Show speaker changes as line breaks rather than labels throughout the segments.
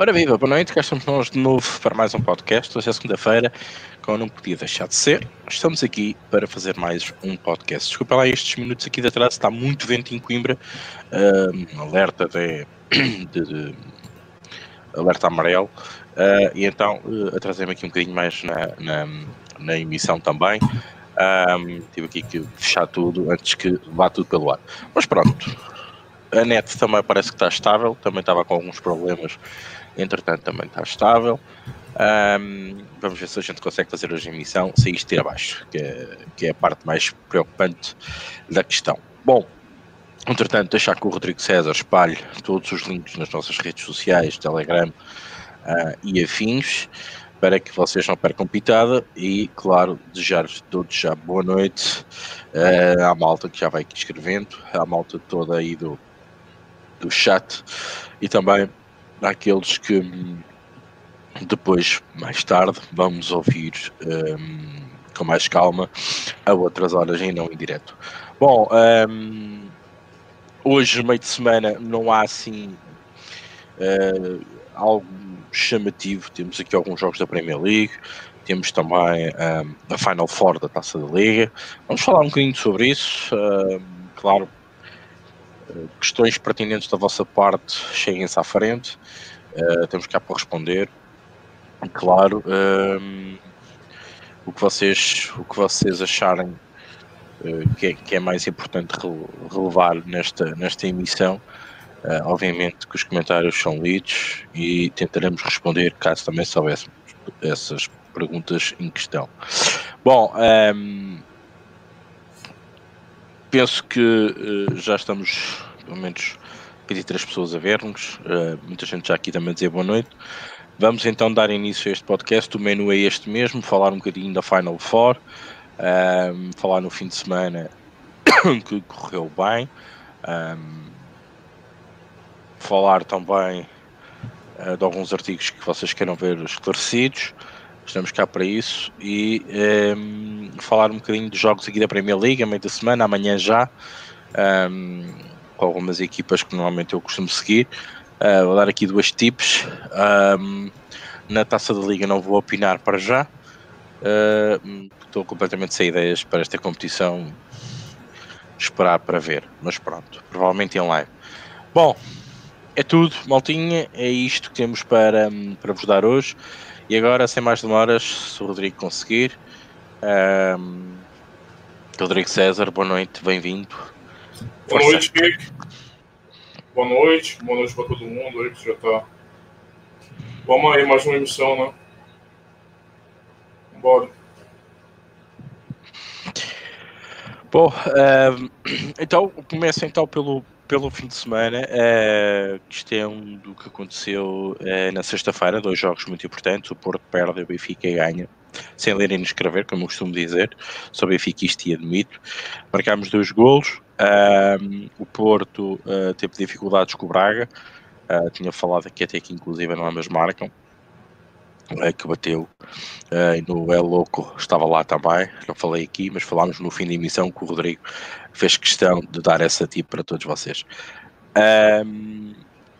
Ora viva, boa noite, cá estamos nós de novo para mais um podcast. Hoje é segunda-feira, como não podia deixar de ser. Estamos aqui para fazer mais um podcast. Desculpa lá estes minutos aqui de atrás, está muito vento em Coimbra. Alerta de, de, de, alerta amarelo. Uh, e então uh, atrasei-me aqui um bocadinho mais na, na, na emissão também. Um, tive aqui que fechar tudo antes que vá tudo pelo ar. Mas pronto, a net também parece que está estável, também estava com alguns problemas, entretanto também está estável. Um, vamos ver se a gente consegue fazer hoje a emissão sem isto ir abaixo, que é, que é a parte mais preocupante da questão. Bom, entretanto, deixar que o Rodrigo César espalhe todos os links nas nossas redes sociais, Telegram uh, e afins para que vocês não percam pitada e, claro, desejar-vos todos já boa noite uh, à malta que já vai aqui escrevendo, à malta toda aí do, do chat e também àqueles que depois, mais tarde, vamos ouvir um, com mais calma a outras horas e não em direto. Bom, um, hoje, meio de semana, não há assim uh, algo chamativo. Temos aqui alguns jogos da Premier League, temos também um, a Final Four da Taça da Liga. Vamos falar um bocadinho sobre isso. Uh, claro, questões pertinentes da vossa parte, cheguem-se à frente. Uh, temos cá para responder. Claro, o, que vocês, o que vocês acharem que é, que, é, mais importante relevar nesta, nesta emissão Uh, obviamente que os comentários são lidos e tentaremos responder caso também soubéssemos essas perguntas em questão. Bom, um, ehm, penso que uh, já estamos pelo menos 23 pessoas a ver-nos, uh, muita gente já aqui também a dizer boa noite. Vamos então dar início a este podcast. O menu é este mesmo: falar um bocadinho da Final Four, ehm, falar no fim de semana que correu bem. Ehm, falar também uh, de alguns artigos que vocês queiram ver esclarecidos. Estamos cá para isso e ehm, falar um bocadinho de jogos aqui da Premier League, a meio da semana, amanhã já, um, com algumas equipas que normalmente eu costumo seguir. Uh, vou dar aqui duas tips. Um, na taça da Liga não vou opinar para já. Uh, estou completamente sem ideias para esta competição. Esperar para ver, mas pronto, provavelmente em live. Bom, é tudo, maltinha. É isto que temos para, para vos dar hoje. E agora, sem mais demoras, se o Rodrigo conseguir. Um, Rodrigo César, boa noite, bem-vindo.
Boa noite, Rick. Boa noite, boa noite para todo mundo aí que já tá. Vamos aí, mais uma emissão, né? Bora.
Bom, um, então começa então pelo, pelo fim de semana, uh, isto é um do que aconteceu uh, na sexta-feira, dois jogos muito importantes, o Porto perde, o Benfica ganha, sem ler e nem escrever, como eu costumo dizer, sou benfiquista e admito. Marcámos dois golos, uh, o Porto uh, teve dificuldades com o Braga, tinha falado aqui até que inclusive não ambas marcam, é, que bateu uh, e no El Louco estava lá também, não falei aqui, mas falámos no fim da emissão que o Rodrigo fez questão de dar essa tip para todos vocês. Um,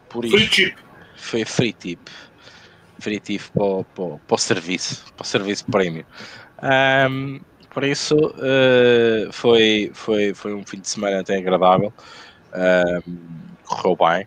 por free isso, tip.
Foi free tip. Tip para, para, para o serviço, para o serviço prémio. Um, por isso uh, foi, foi, foi um fim de semana até agradável. Um, correu bem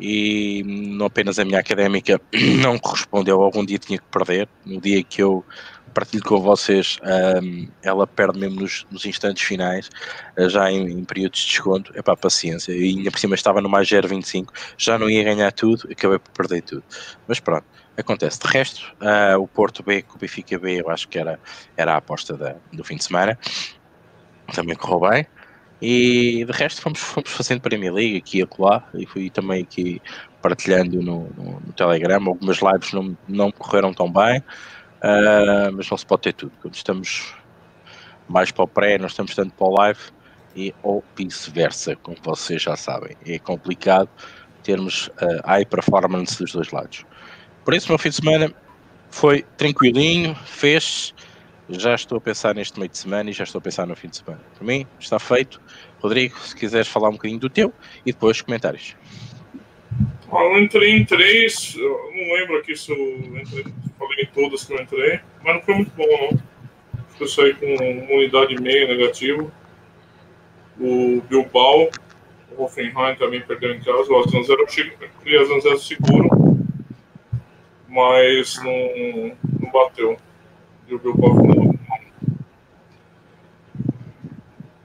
e não apenas a minha académica não correspondeu, algum dia tinha que perder. No dia que eu partilho com vocês, um, ela perde mesmo nos, nos instantes finais, uh, já em, em, períodos de desconto. É para paciência. E ainda por cima estava no mais 0,25, já não ia ganhar tudo, acabei por perder tudo. Mas pronto, acontece. De resto, uh, o Porto B com o Benfica B, eu acho que era, era a aposta da, do fim de semana. Também correu bem. E de resto fomos, fomos fazendo Premier League aqui e acolá e fui também aqui partilhando no, no, no Telegram. Algumas lives não, não correram tão bem, uh, mas não se pode ter tudo. Quando estamos mais para o pré, nós estamos tanto para o live e ou vice-versa, como vocês já sabem. É complicado termos uh, high performance dos dois lados. Por isso, meu fim de semana foi tranquilinho, fez já estou a pensar neste meio de semana e já estou a pensar no fim de semana. Para mim, está feito. Rodrigo, se quiseres falar um bocadinho do teu e depois comentários.
Eu entrei em três, não lembro aqui se eu entrei, falei em todas que eu entrei, mas não foi muito bom, não. Eu saí com uma unidade e meia negativo. O Bilbao, o Hoffenheim também perdeu em casa. O Aslan Zero, queria Aslan Zero seguro, mas não, não bateu. E o Bilbao ficou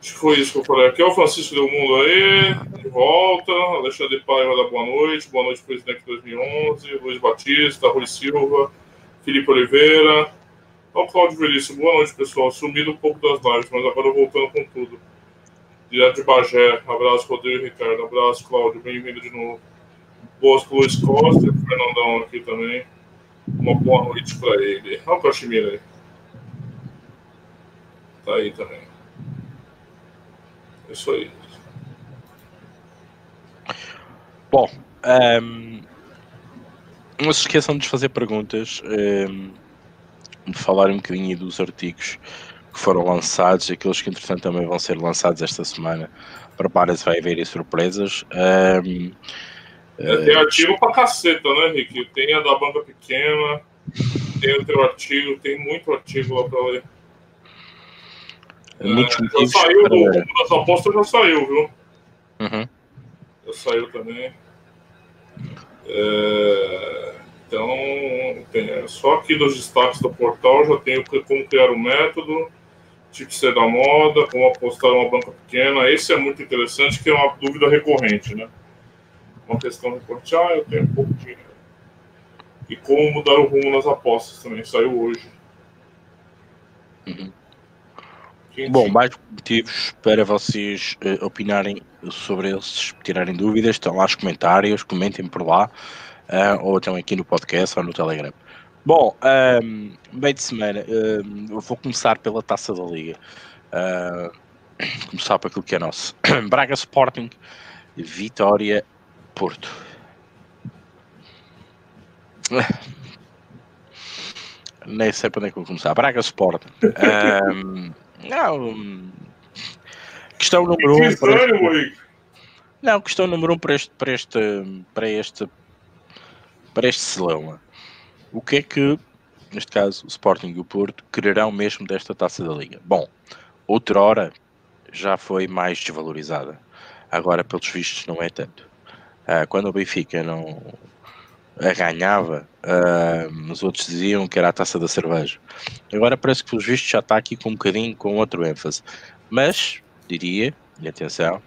Acho que foi isso que eu falei. Aqui é o Francisco do Mundo aí, de volta. Alexandre Paiva da Boa Noite. Boa noite, presidente 2011. Luiz Batista, Rui Silva, Felipe Oliveira. O Cláudio Veríssimo. Boa noite, pessoal. Sumido um pouco das lives, mas agora voltando com tudo. Direto de Bagé. Abraço, Rodrigo e Ricardo. Abraço, Cláudio. Bem-vindo de novo. Boas Luiz Costa e Fernandão aqui também. Uma boa noite para ele. Olha o Cachemira aí. Tá aí também. Isso aí.
Bom, um, ehm, não se esqueçam de fazer perguntas, um, ehm, de falar um bocadinho dos artigos que foram lançados, aqueles que entretanto também vão ser lançados esta semana. Prepara-se, vai haver surpresas. Um,
ehm, tem artigo pra caceta, né, Rick? Tem a da banca pequena, tem o teu artigo, tem muito artigo lá pra ler.
Muitos
é, já saiu do rumo das apostas, já saiu, viu?
Uhum.
Já saiu também. É, então, tem, é, só aqui nos destaques do portal já tem como criar o um método, tipo ser da moda, como apostar uma banca pequena. Esse é muito interessante, que é uma dúvida recorrente, né? Uma questão recorrente, ah, eu tenho pouco dinheiro. E como mudar o rumo nas apostas também, saiu hoje.
Uhum. Bom, mais motivos para vocês uh, opinarem sobre eles, tirarem dúvidas, estão lá os comentários, comentem por lá, uh, ou estão aqui no podcast ou no Telegram. Bom, um, ehm, meio de semana, um, ehm, vou começar pela taça da Liga. Uh, começar por aquilo que é nosso. Braga Sporting, Vitória Porto. Nem sei para onde é que vou começar. Braga Sporting. Um, não. Questão número um. Este... Não, questão número um para este, para este, para este, para este Celão. O que é que, neste caso, o Sporting e o Porto quererão mesmo desta taça da Liga? Bom, outrora já foi mais desvalorizada. Agora, pelos vistos, não é tanto. Ah, quando o Benfica não, ganhava, uh, os outros diziam que era a taça da cerveja. Agora parece que pelos vistos já está aqui com um bocadinho com outro ênfase. Mas, diria, e atenção,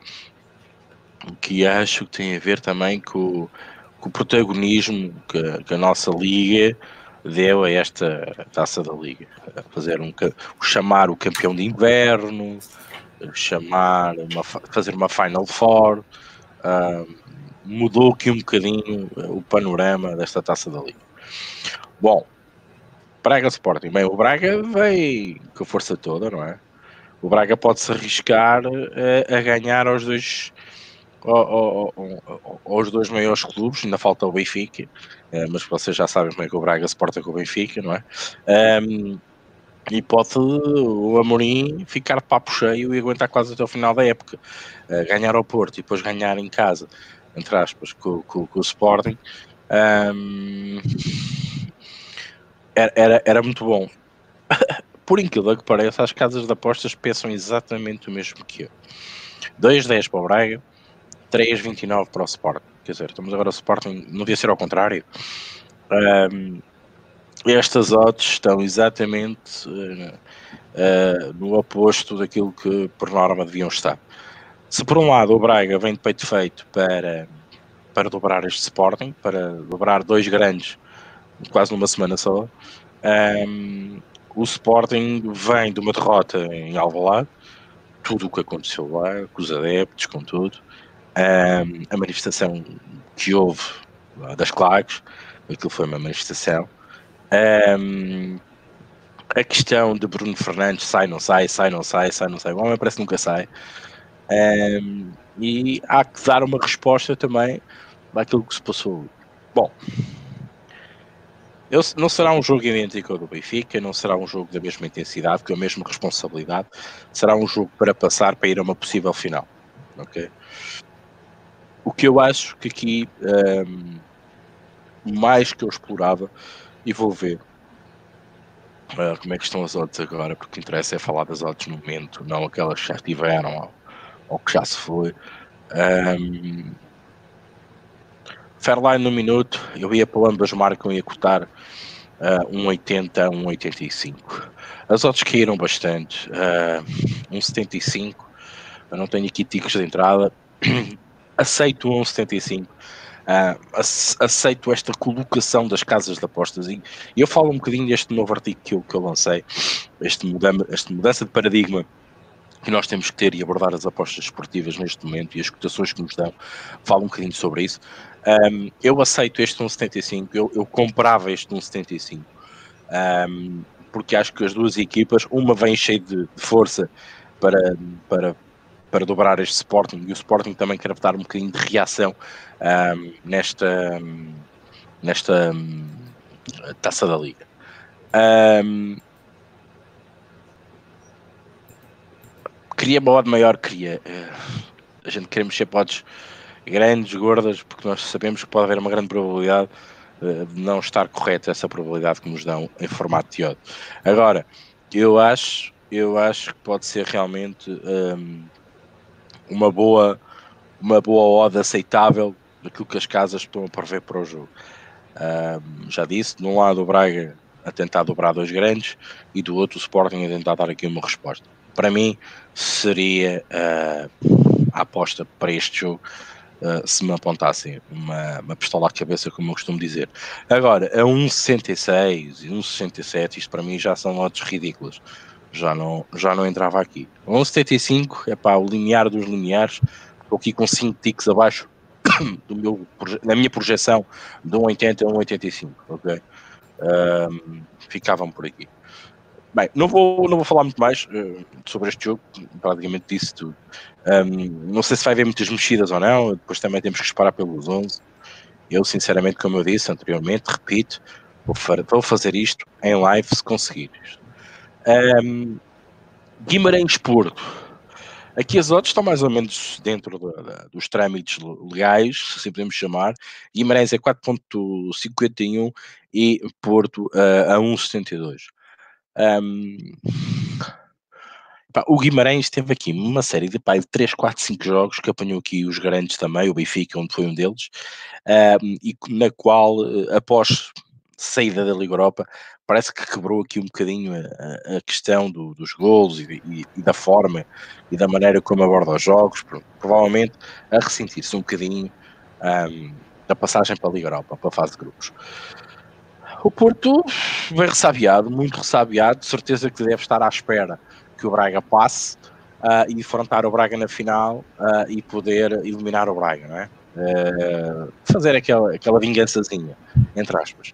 que acho que tem a ver também com, com o protagonismo que, que, a nossa liga deu a esta taça da liga. Fazer um, chamar o campeão de inverno, chamar uma, fazer uma Final Four. Uh, mudou aqui um bocadinho eh, o panorama desta taça da Liga. Bom, Braga Sporting. Bem, o Braga veio com a força toda, não é? O Braga pode-se arriscar a, eh, a, ganhar aos dois, aos dois maiores clubes, ainda falta o Benfica, eh, mas vocês já sabem como é que o Braga se porta com o Benfica, não é? Um, e pode o Amorim ficar papo cheio e aguentar quase até o final da época. ganhar ao Porto e depois ganhar em casa entre aspas, com, com, com o Sporting, um, era, era, muito bom. Por incrível que pareça, as casas de apostas pensam exatamente o mesmo que eu. 2,10 para o Braga, 3,29 para o Sporting. Quer dizer, estamos agora o Sporting, não devia ser ao contrário. Um, estas odds estão exatamente uh, uh, no oposto daquilo que por norma deviam estar. Se por um lado o Braga vem de peito feito para, para dobrar este Sporting, para dobrar dois grandes quase numa semana só, um, ehm, o Sporting vem de uma derrota em Alvalade, tudo o que aconteceu lá, com os adeptos, com tudo, um, ehm, a manifestação que houve das claques, aquilo foi uma manifestação, um, ehm, a questão de Bruno Fernandes sai, não sai, sai, não sai, sai, não sai, o homem parece que nunca sai. Um, e há que dar uma resposta também àquilo que se passou. Bom, eu, não será um jogo idêntico ao do Benfica, não será um jogo da mesma intensidade, com a mesma responsabilidade, será um jogo para passar para ir a uma possível final. Ok? O que eu acho que aqui um, mais que eu explorava e vou ver uh, como é que estão as odds agora, porque o que interessa é falar das odds no momento, não aquelas que já tiveram ou, que já se foi. Um, Fairline no minuto, eu ia para ambas marcam e ia cotar uh, 1,80 a 1,85. As odds caíram bastante, uh, 1,75. Eu não tenho aqui ticos de entrada. Aceito 1,75 Uh, aceito esta colocação das casas de apostas e eu falo um bocadinho deste novo artigo que eu, que eu lancei, este esta mudança de paradigma que nós temos que ter e abordar as apostas esportivas neste momento e as cotações que nos dão, falo um bocadinho sobre isso. Um, eu aceito este 1,75, eu, eu comprava este 1,75, um, porque acho que as duas equipas, uma vem cheia de, de força para, para, para dobrar este Sporting e o Sporting também quer dar um bocadinho de reação um, nesta, nesta um, taça da Liga. Um, queria odd maior, queria. Uh, a gente queremos ser podes grandes, gordas, porque nós sabemos que pode haver uma grande probabilidade uh, de não estar correta essa probabilidade que nos dão em formato de odd. Agora, eu acho, eu acho que pode ser realmente um, uma boa uma boa odd aceitável daquilo que as casas estão a prever para o jogo. Um, já disse, de um lado o Braga a tentar dobrar dois grandes e do outro o Sporting a tentar dar aqui uma resposta. Para mim seria uh, a aposta para este jogo uh, se me apontassem uma, uma pistola à cabeça, como eu costumo dizer. Agora, a 1,66 e 1,67, isto para mim já são notas ridículas. Já não, já não entrava aqui. 1,75 é para o limiar dos limiares. Estou aqui com 5 ticks abaixo do meu, na minha projeção de 1,80 a 1,85, ok? Ficavam por aqui. Bem, não vou, não vou falar muito mais uh, sobre este jogo, praticamente disse tudo. Um, não sei se vai haver muitas mexidas ou não, depois também temos que esperar pelos 11. Eu, sinceramente, como eu disse anteriormente, repito, vou, fazer isto em live se conseguir. Um, Guimarães Porto Aqui as odds estão mais ou menos dentro dos trâmites legais, se podemos chamar. Guimarães é 4.51 e Porto uh, a 1.72. Um, o Guimarães teve aqui uma série de, pá, de 3, 4, 5 jogos que apanhou aqui os grandes também, o Benfica, onde foi um deles, um, e na qual, eh, após saída da Liga Europa, parece que quebrou aqui um bocadinho a, a questão do, dos golos e, e, e, da forma e da maneira como aborda os jogos, provavelmente a ressentir-se um bocadinho um, da passagem para a Liga Europa, para a fase de grupos. O Porto vem ressabiado, muito ressabiado, certeza que deve estar à espera que o Braga passe uh, e enfrentar o Braga na final uh, e poder eliminar o Braga, não é? Uh, fazer aquela, aquela vingançazinha, entre aspas.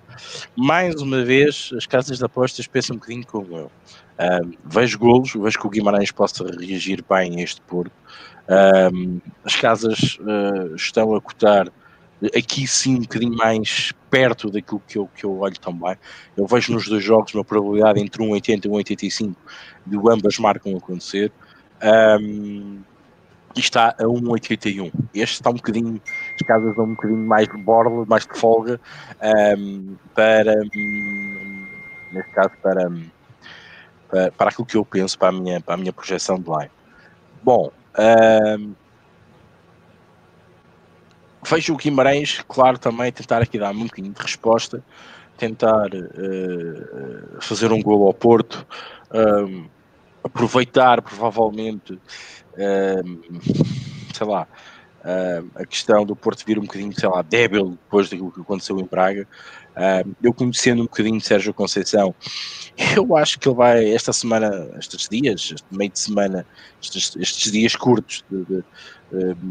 Mais uma vez, as casas de apostas pensam um bocadinho como eu. Uh, vejo golos, vejo que o Guimarães possa reagir bem a este Porto. Uh, as casas estão a cotar aqui sim um bocadinho mais perto daquilo que eu, que eu olho também. Eu vejo nos dois jogos uma probabilidade entre 1,80 e 1,85 de ambas marcam acontecer. Um, e está a 1,81. Este está um bocadinho, as casas dão um bocadinho mais de borla, mais de folga, um, para, um, neste caso, para, para, para, aquilo que eu penso, para a minha, para a minha projeção de line. Bom, um, vejo o Guimarães, claro, também tentar aqui dar um bocadinho de resposta, tentar uh, fazer um gol ao Porto, um, aproveitar provavelmente sei lá, a questão do Porto vir um bocadinho, sei lá, débil depois daquilo que aconteceu em Praga. eu conhecendo um bocadinho Sérgio Conceição, eu acho que ele vai, esta semana, estes dias, este meio de semana, estes, estes dias curtos de, de,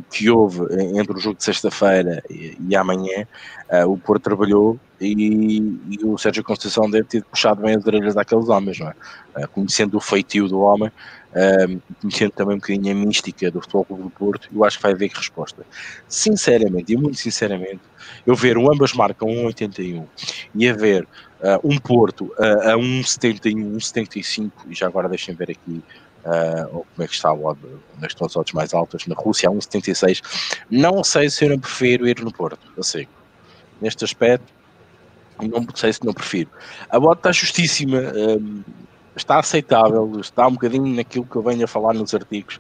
que houve entre o jogo de sexta-feira e, e, amanhã, uh, o Porto trabalhou e, e, o Sérgio Conceição deve ter puxado bem as orelhas daqueles homens, não é? Uh, conhecendo o feitio do homem, uh, conhecendo também um bocadinho a mística do Futebol Clube do Porto, eu acho que vai haver resposta. Sinceramente, e muito sinceramente, eu ver o ambas marcam 1,81 e a ver um Porto a 1,71, 1,75, e já agora deixem ver aqui Uh, como é que está o odd, onde estão as odds mais altas, na Rússia a 1,76. Não sei se eu não prefiro ir no Porto, eu sei. Neste aspecto, não sei se não prefiro. A bota está justíssima, um, está aceitável, está um bocadinho naquilo que eu venho a falar nos artigos,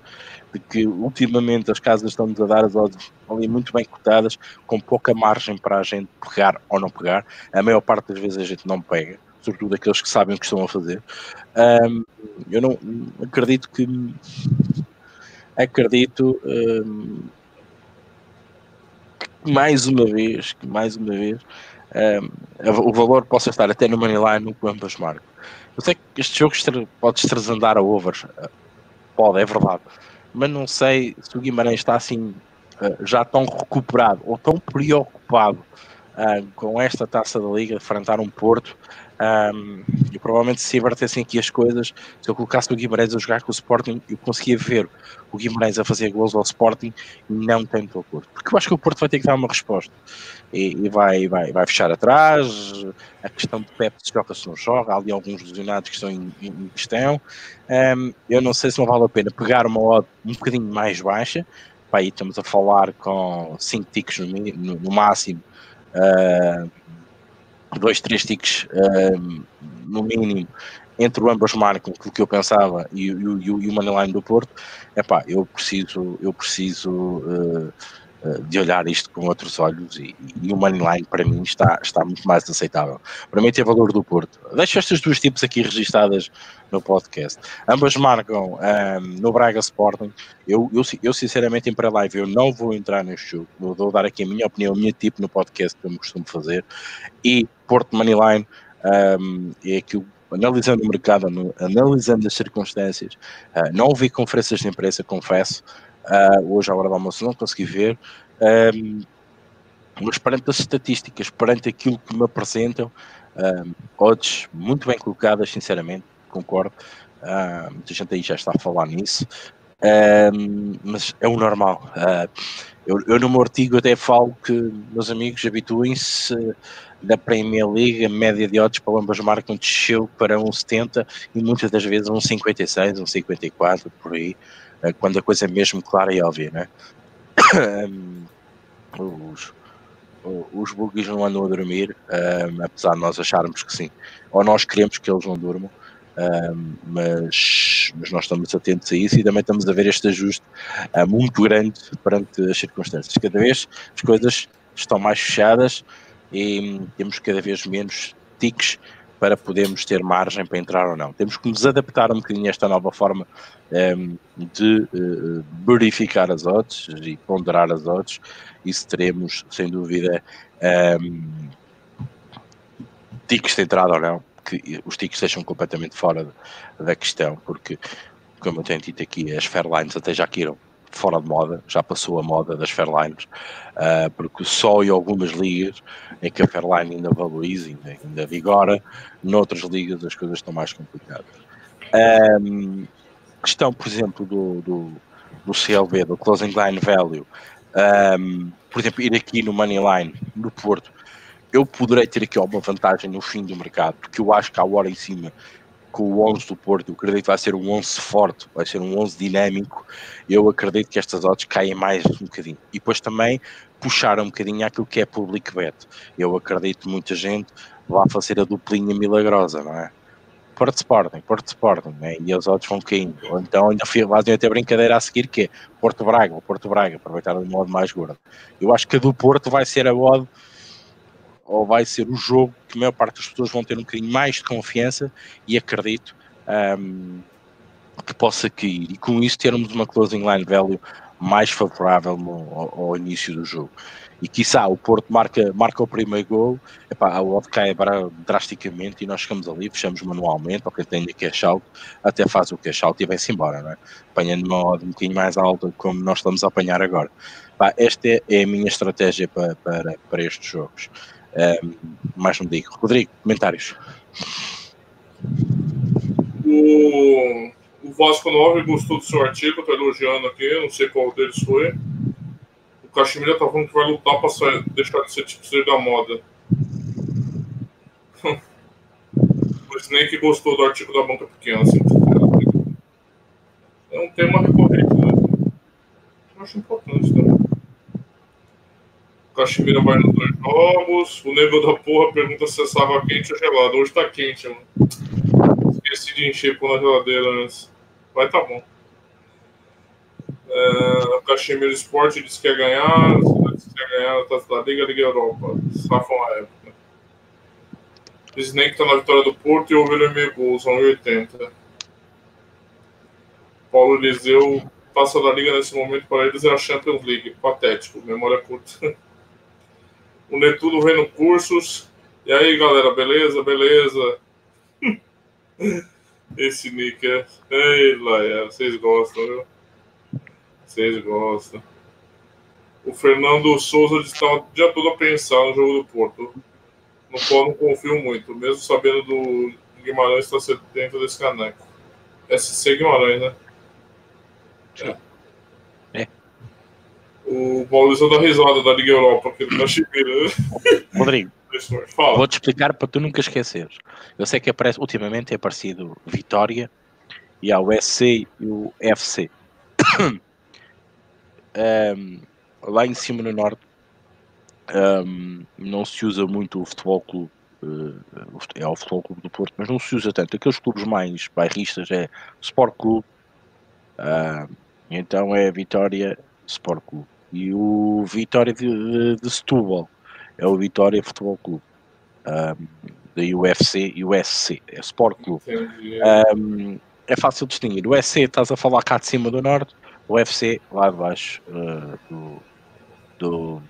de que ultimamente as casas estão-nos a dar as odds ali muito bem cotadas, com pouca margem para a gente pegar ou não pegar. A maior parte das vezes a gente não pega, sobretudo aqueles que sabem o que estão a fazer. Um, eu não acredito que acredito um, que mais uma vez, mais uma vez um, o valor possa estar até no Moneyline no ambas marcam. Eu sei que este jogo pode extrasandar a overs, pode, é verdade, mas não sei se o Guimarães está assim ah, já tão recuperado ou tão preocupado uh, com esta taça da Liga, enfrentar um Porto, um, e provavelmente se invertessem aqui as coisas, se eu colocasse o Guimarães a jogar com o Sporting, eu conseguia ver o Guimarães a fazer gols ao Sporting não tanto ao Porto. Porque eu acho que o Porto vai ter que dar uma resposta. E, e vai, vai, vai fechar atrás, a questão de Pepe se joga se não joga, há ali alguns lesionados que estão em, em questão. Um, eu não sei se não vale a pena pegar uma odd um bocadinho mais baixa, Pá, aí estamos a falar com 5 ticks no, no, no máximo, uh, dois, três ticks uh, no mínimo, entre o ambas marcam aquilo que eu pensava e, e, e, o Moneyline do Porto, epá, eu preciso, eu preciso uh, de olhar isto com outros olhos e, e o Moneyline para mim está, está muito mais aceitável. Para mim tem valor do Porto. Deixo estas duas tipos aqui registadas no podcast. Ambas marcam um, no Braga Sporting. Eu, eu, eu sinceramente em pré-live eu não vou entrar neste jogo. Eu vou dar aqui a minha opinião, a minha tipo no podcast que eu me costumo fazer. E Porto Moneyline um, é aquilo analisando o mercado, analisando as circunstâncias, uh, não ouvi conferências de imprensa, confesso, Uh, hoje, à hora do almoço, não consegui ver. Um, mas perante as estatísticas, perante aquilo que me apresentam, um, odds muito bem colocadas, sinceramente, concordo. Uh, muita gente aí já está a falar nisso. Mas é o normal. Uh, eu, eu, no meu artigo até falo que, meus amigos, habituem-se da Premier League, a média de odds para ambas marcas desceu para 1,70 e muitas das vezes 1,56, 1,54, por aí. É quando a coisa é mesmo clara e óbvia, né? os, os bugies não andam a dormir, apesar de nós acharmos que sim, ou nós queremos que eles não durmam, mas, mas nós estamos atentos a isso e também estamos a ver este ajuste uh, muito grande perante as circunstâncias. Cada vez as coisas estão mais fechadas e temos cada vez menos tiques para podermos ter margem para entrar ou não. Temos que nos adaptar um bocadinho a esta nova forma um, de uh, verificar as odds e ponderar as odds. Isso teremos, sem dúvida, um, tiques de entrada ou não, que os tiques deixam completamente fora da questão, porque, como eu tenho dito aqui, as Fairlines até já queiram fora de moda, já passou a moda das Fairlines, uh, porque só em algumas ligas é que a Fairline ainda valoriza, ainda, ainda vigora, noutras ligas as coisas estão mais complicadas. Um, questão, por exemplo, do, do, do CLV, do Closing Line Value, um, por exemplo, ir aqui no Moneyline, no Porto, eu poderei ter aqui alguma vantagem no fim do mercado, porque eu acho que há hora em cima com o 11 do Porto, eu acredito que vai ser um 11 forte, vai ser um 11 dinâmico, eu acredito que estas odds caem mais um bocadinho. E depois também puxar um bocadinho aquilo que é public bet. Eu acredito que muita gente vai fazer a duplinha milagrosa, não é? Porto Sporting, Porto Sporting, né? e os odds vão caindo. Ou então ainda fazem até brincadeira a seguir que é Porto Braga, Porto Braga, aproveitar o modo mais gordo. Eu acho que a do Porto vai ser a odd ou vai ser o jogo que a maior parte das pessoas vão ter um bocadinho mais de confiança e acredito um, que possa cair. E com isso termos uma closing line value mais favorável ao, ao, início do jogo. E quiçá o Porto marca, marca o primeiro gol, epá, a odd cai drasticamente e nós chegamos ali, fechamos manualmente, ou quem tem cash out, até faz o cash out e vai-se embora, não é? apanhando uma odd um bocadinho mais alta como nós estamos a apanhar agora. Epá, esta é, é a minha estratégia para, para, para estes jogos. Mais não digo. Rodrigo, comentários.
O, o Vasco 9 gostou do seu artigo, tá elogiando aqui, não sei qual deles foi. O Cachemira tá falando que vai lutar para deixar de ser tipo da moda. Nem que gostou do artigo da banca pequena, assim. É um tema recorrente, né? Eu acho importante também. Caxemira vai nos dois jogos. O nego da porra pergunta se essa água quente ou gelada. Hoje tá quente, mano. Esqueci de encher pôr na geladeira antes. Vai tá bom. É, o Caxemira Esporte disse que quer ganhar. Disse que quer ganhar Taça da Liga, Liga Europa. Safam a época. Snake tá na vitória do Porto e o Ovelha meio gols, 1,80. Paulo Eliseu passa da Liga nesse momento para eles é a Champions League. Patético, memória curta. O Netuno vem no cursos. E aí, galera, beleza? Beleza? Esse nick é. Ei, Laia, vocês gostam, viu? Vocês gostam. O Fernando Souza está o dia todo a pensar no jogo do Porto. No qual não confio muito, mesmo sabendo do Guimarães estar dentro desse caneco. SC Guimarães, né?
É.
O Paulista dá risada da Liga Europa, aqui do Caxemira.
Rodrigo,
Fala.
vou-te explicar para tu nunca esqueceres. Eu sei que aparece, ultimamente tem aparecido Vitória e há o SC e o FC. Ahm, lá em cima no norte ahm, não se usa muito o futebol clube. eh, é o futebol clube do Porto, mas não se usa tanto. Aqueles clubes mais bairristas é Sport Clube, ahm, então é Vitória Sport Clube. E o Vitória de, de, de Setúbal é o Vitória Futebol Clube. Ahm, da UFC e o SC, é Sport Clube. Um, é fácil distinguir. O SC estás a falar cá de cima do norte, o UFC lá de baixo uh, do, do,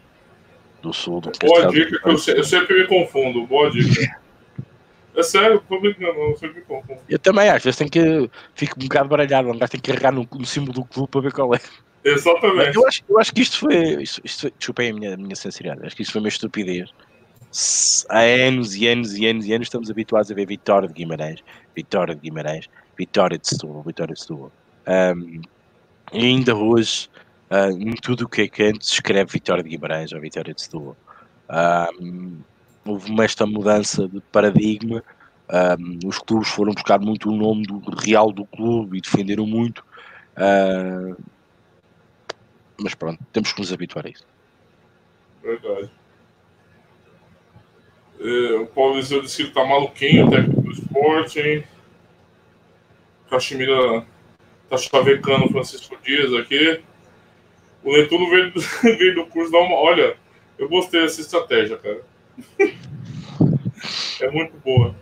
do sul. Do
Boa dica, que eu, se- eu sempre me confundo. Boa dica. É sério, brincando, eu sempre me confundo.
Eu também às vezes tenho que fico um bocado baralhado, um gajo tem que carregar no, no símbolo do clube para ver qual é.
Exatamente.
Eu acho, eu acho que isto foi. Isto, isto foi desculpem a minha, minha sinceridade, acho que isto foi uma estupidez. Há anos e anos e anos e anos estamos habituados a ver Vitória de Guimarães, Vitória de Guimarães, Vitória de Setúbal, Vitória de Setúbal. Um, e ainda hoje, ah, em tudo o que é canto, se escreve Vitória de Guimarães ou Vitória de Setúbal. Um, houve esta mudança de paradigma. um, os clubes foram buscar muito o nome do real do clube e defenderam muito. ah, mas pronto, temos que nos habituar a isso.
Verdade. É, o Paulo Eliseu disse que ele tá maluquinho, técnico do esporte, hein? Caxemira tá chavecando o Francisco Dias aqui. O Netuno veio, veio do curso dar uma. Olha, eu gostei dessa estratégia, cara. é muito boa.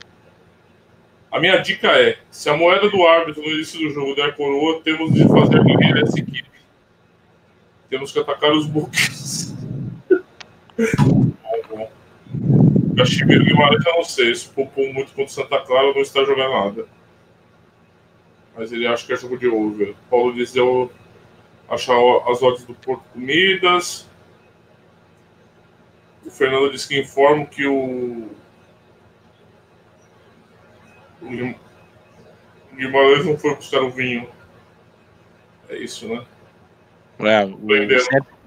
A minha dica é: se a moeda do árbitro no início do jogo der coroa, temos de fazer ninguém nessa equipe. Temos que atacar os buques. bom, bom. Caximiro Guimarães, eu não sei. Se poupou muito contra Santa Clara, não está jogando nada. Mas ele acha que é jogo de over. Paulo diz eu achar as odds do Porto Comidas. O Fernando disse que informa que o. O Guimarães não foi buscar o vinho. É isso, né?
É, o,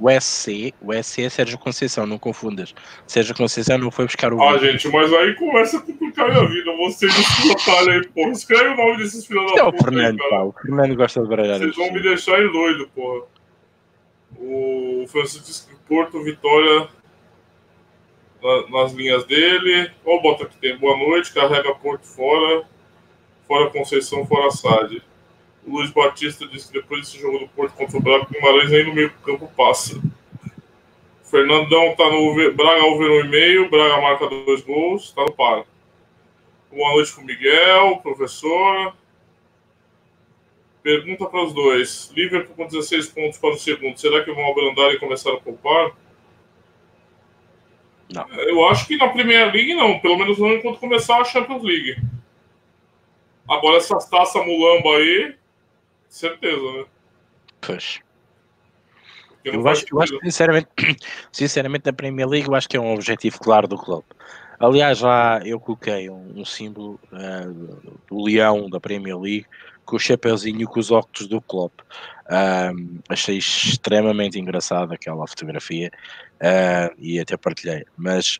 o SC, o SC é Sérgio Conceição, não confundas. Sérgio Conceição não foi buscar o
Ah, gente, mas aí começa a complicar minha vida. Vocês desculpem aí, pô. Escreve o nome desses filhos da
é o
puta
Fernando,
aí, cara.
pá. O Fernando gosta de baralhar.
Vocês vão me deixar aí doido, porra. O Francisco Porto, Vitória na- nas linhas dele. Ó, o bota que tem. Boa noite, carrega Porto fora. Fora Conceição, fora SAD. O Luiz Batista disse que depois desse jogo do Porto contra o Braga, o Guimarães nem no meio do campo passa. O Fernandão tá no Braga over 1,5. Braga marca dois gols. Tá no par. Boa noite pro Miguel, professor. Pergunta para os dois. Liverpool com 16 pontos para o segundo. Será que vão abrandar e começar a poupar?
Não.
Eu acho que na Premier League não. Pelo menos não enquanto começar a Champions League. Agora essas taças mulamba aí, certeza, né?
Pois. Eu acho, eu acho sinceramente, sinceramente, na Premier League, eu acho que é um objetivo claro do clube. Aliás, já eu coloquei um, um símbolo eh, do, leão da Premier League com o chapeuzinho e com os óculos do Klopp. Achei extremamente engraçada aquela fotografia ah, e até partilhei. Mas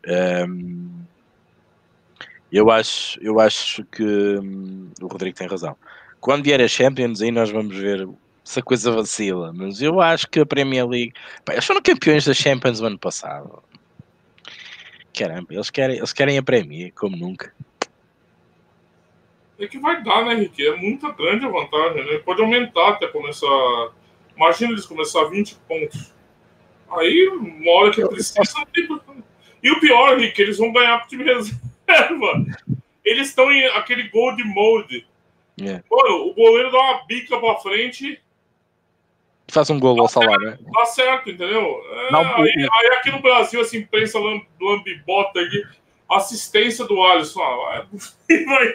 eu acho, eu acho que hum, o Rodrigo tem razão. Quando vier a Champions, aí nós vamos ver se a coisa vacila, mas eu acho que a Premier League. Pá, eles foram campeões da Champions no ano passado. Caramba, eles querem, eles querem a Premier, como nunca.
É que vai dar, né, Henrique? É muita grande a vantagem, né? Pode aumentar até começar. Imagina eles começar 20 pontos. Aí, uma hora que precisa. E o pior, Henrique, eles vão ganhar pro time reserva. Eles estão em aquele gold mode. Yeah. Mano, o goleiro dá uma bica pra frente
faz um gol ao salário, né?
Tá certo, entendeu? É, aí, aí, aqui no Brasil, assim, imprensa lambibota aqui, assistência do Alisson. Ah, vai.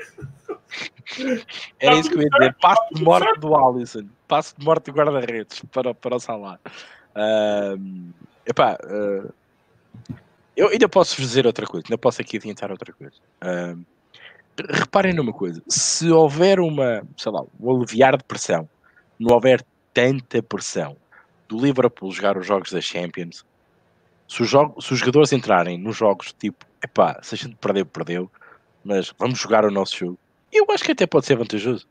Era tá isso que eu ia dizer. Passo de morte do Alisson. Passo de morte do guarda-redes para, para o salário. Uh, epá, uh, eu ainda posso dizer outra coisa. Ainda posso aqui adiantar outra coisa. Uh, reparem numa coisa. Se houver uma, sei lá, um aliviar de pressão, não houver tanta pressão do Liverpool jogar os jogos da Champions, se os, jogos, se os jogadores entrarem nos jogos tipo, epá, se a gente perdeu, perdeu, mas vamos jogar o nosso jogo, eu acho que até pode ser vantajoso.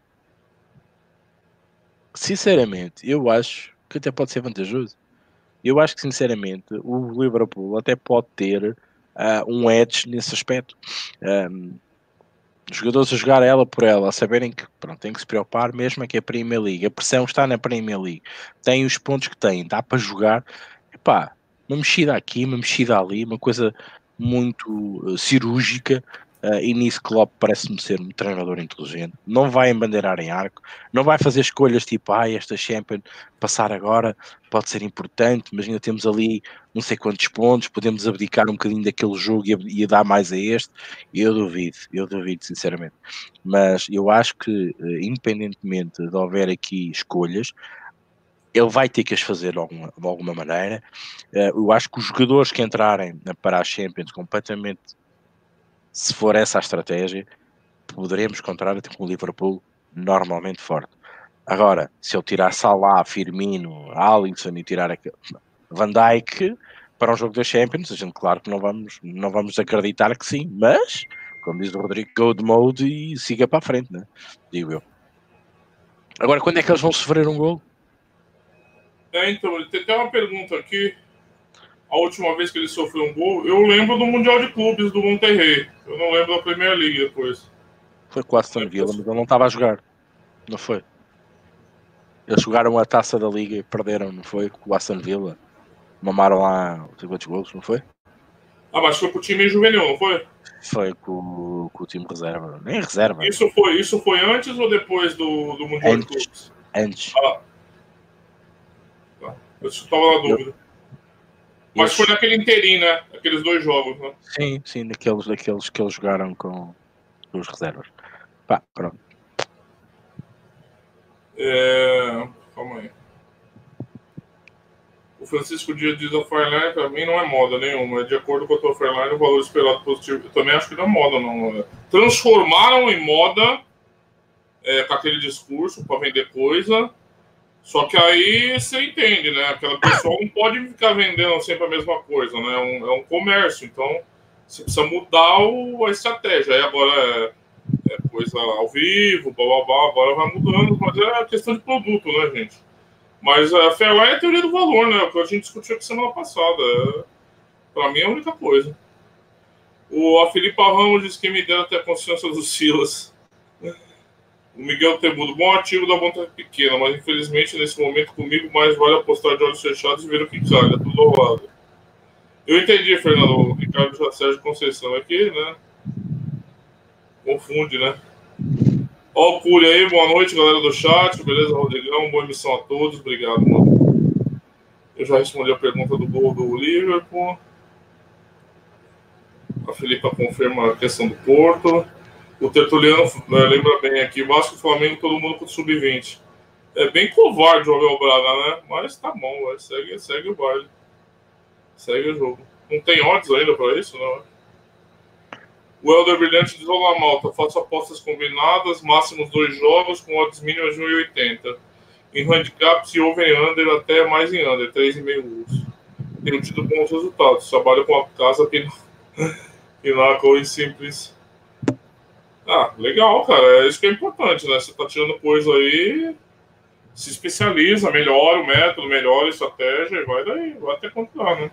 Sinceramente, eu acho que até pode ser vantajoso. Eu acho que, sinceramente, o Liverpool até pode ter uh, um edge nesse aspecto. Um, os jogadores a jogar ela por ela, a saberem que pronto, tem que se preocupar, mesmo que é a Premier League, a pressão está na Premier League, tem os pontos que tem, dá para jogar, epá, uma mexida aqui, uma mexida ali, uma coisa muito uh, cirúrgica, Uh, e nisso Klopp parece-me ser um treinador inteligente. Não vai embandeirar em arco, não vai fazer escolhas tipo, ah, esta Champions passar agora pode ser importante, mas ainda temos ali não sei quantos pontos, podemos abdicar um bocadinho daquele jogo e, e dar mais a este. Eu duvido, eu duvido sinceramente. Mas eu acho que, uh, independentemente de houver aqui escolhas, ele vai ter que as fazer de alguma, de alguma maneira. Uh, eu acho que os jogadores que entrarem para a Champions completamente se for essa a estratégia, poderemos encontrar tipo, um Liverpool normalmente forte. Agora, se eu tirar Salah, Firmino, Alisson e tirar Van Dijk para um jogo da Champions, a gente claro que não vamos, não vamos acreditar que sim, mas, como diz o Rodrigo, go de mode e siga para a frente, né? digo eu. Agora, quando é que eles vão sofrer um gol?
É, então, tem até uma pergunta aqui a última vez que ele sofreu um gol, eu lembro do Mundial de Clubes do Monterrey. Eu não lembro da Premier League depois.
Foi com o Aston Villa, mas ele não estava a jogar. Não foi? Eles jogaram a taça da Liga e perderam, não foi? Com o Aston Villa. Mamaram lá não sei quantos gols, não foi?
Ah, mas foi com o time juvenil, não foi?
Foi com, com o time reserva. Nem reserva.
Isso foi, isso foi antes ou depois do, do Mundial
antes,
de Clubes?
Antes.
Ah. Eu estava na dúvida. Eu... Mas foi naquele inteirinho, né? Aqueles dois jogos, né?
Sim, sim, daqueles, daqueles que eles jogaram com os reservas. Pá, pronto.
É... Calma aí. O Francisco Dias diz a Fireline, pra mim, não é moda nenhuma. É de acordo com a tua Fireline, o valor esperado positivo. Eu também acho que não é moda, não. Transformaram em moda é, com aquele discurso para vender coisa só que aí você entende, né? Aquela pessoa não pode ficar vendendo sempre a mesma coisa, né? É um, é um comércio, então você precisa mudar o, a estratégia. Aí agora é, é, coisa ao vivo, blá blá blá, agora vai mudando, mas é questão de produto, né, gente? Mas a Fairline é a teoria do valor, né? O que a gente discutiu aqui semana passada. É, para mim é a única coisa. O, a Filipa Ramos disse que me deu até a consciência dos Silas. O Miguel Temudo, bom ativo da vontade pequena, mas infelizmente nesse momento comigo mais vale apostar de olhos fechados e ver o que calha, tudo ao lado. Eu entendi, Fernando. O Ricardo já Sérgio Conceição aqui, né? Confunde, né? Ó, o Curi aí, boa noite, galera do chat. Beleza, Rodrigão? Boa emissão a todos. Obrigado, mano. Eu já respondi a pergunta do gol do Liverpool. A Felipa confirma a questão do Porto. O Tertuliano né, lembra bem aqui, Vasco e Flamengo, todo mundo com sub-20. É bem covarde o Abel Braga, né? Mas tá bom, véio. segue, segue o baile. Segue o jogo. Não tem odds ainda para isso, não? O Helder Brilhante diz: Olá, malta. Faço apostas combinadas, máximos dois jogos, com odds mínimas de 1,80. Em handicap, se over under, até mais em under, 3,5 gols. Tenho tido bons resultados. Trabalho com a casa Pinacle e Simples ah, legal, cara. É isso que é importante, né? Você tá tirando coisa aí. se especializa, melhora o método, melhora a estratégia e vai daí, vai até continuar, né?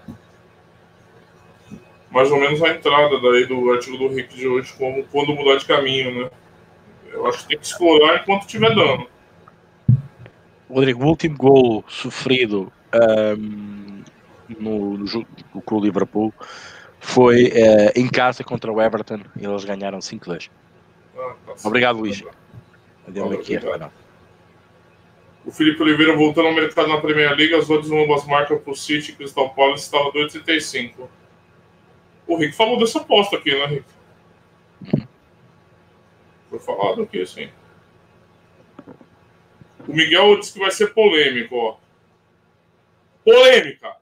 Mais ou menos a entrada daí do artigo do Rick de hoje, como quando mudar de caminho, né? Eu acho que tem que explorar enquanto estiver dando.
Rodrigo, o último gol sofrido um, no, no jogo com o Liverpool foi uh, em casa contra o Everton e eles ganharam 5-2. Obrigado, Luís. Deu-me aqui
o Felipe Oliveira voltando ao mercado na Primeira Liga, as outras ambas marcas para o City e Crystal Palace estavam 2,35. O Rick falou dessa aposta aqui, né, Rick? Uhum. Foi falado aqui, sim. O Miguel disse que vai ser polêmico, ó. Polêmica!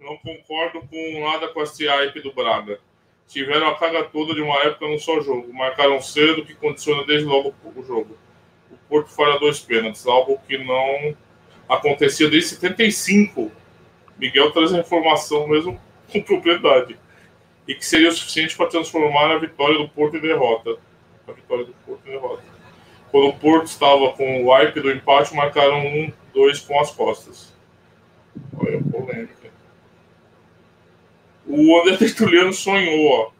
Não concordo com nada com esse hype do Braga. Tiveram a carga toda de uma época num só jogo. Marcaram cedo, que condiciona desde logo o jogo. O Porto fora dois pênaltis, algo que não acontecia desde 75. Miguel traz a informação mesmo com propriedade. E que seria o suficiente para transformar a vitória do Porto em derrota. A vitória do Porto em derrota. Quando o Porto estava com o wipe do empate, marcaram um, dois com as costas. Olha a polêmica. O André Tertuliano sonhou, ó.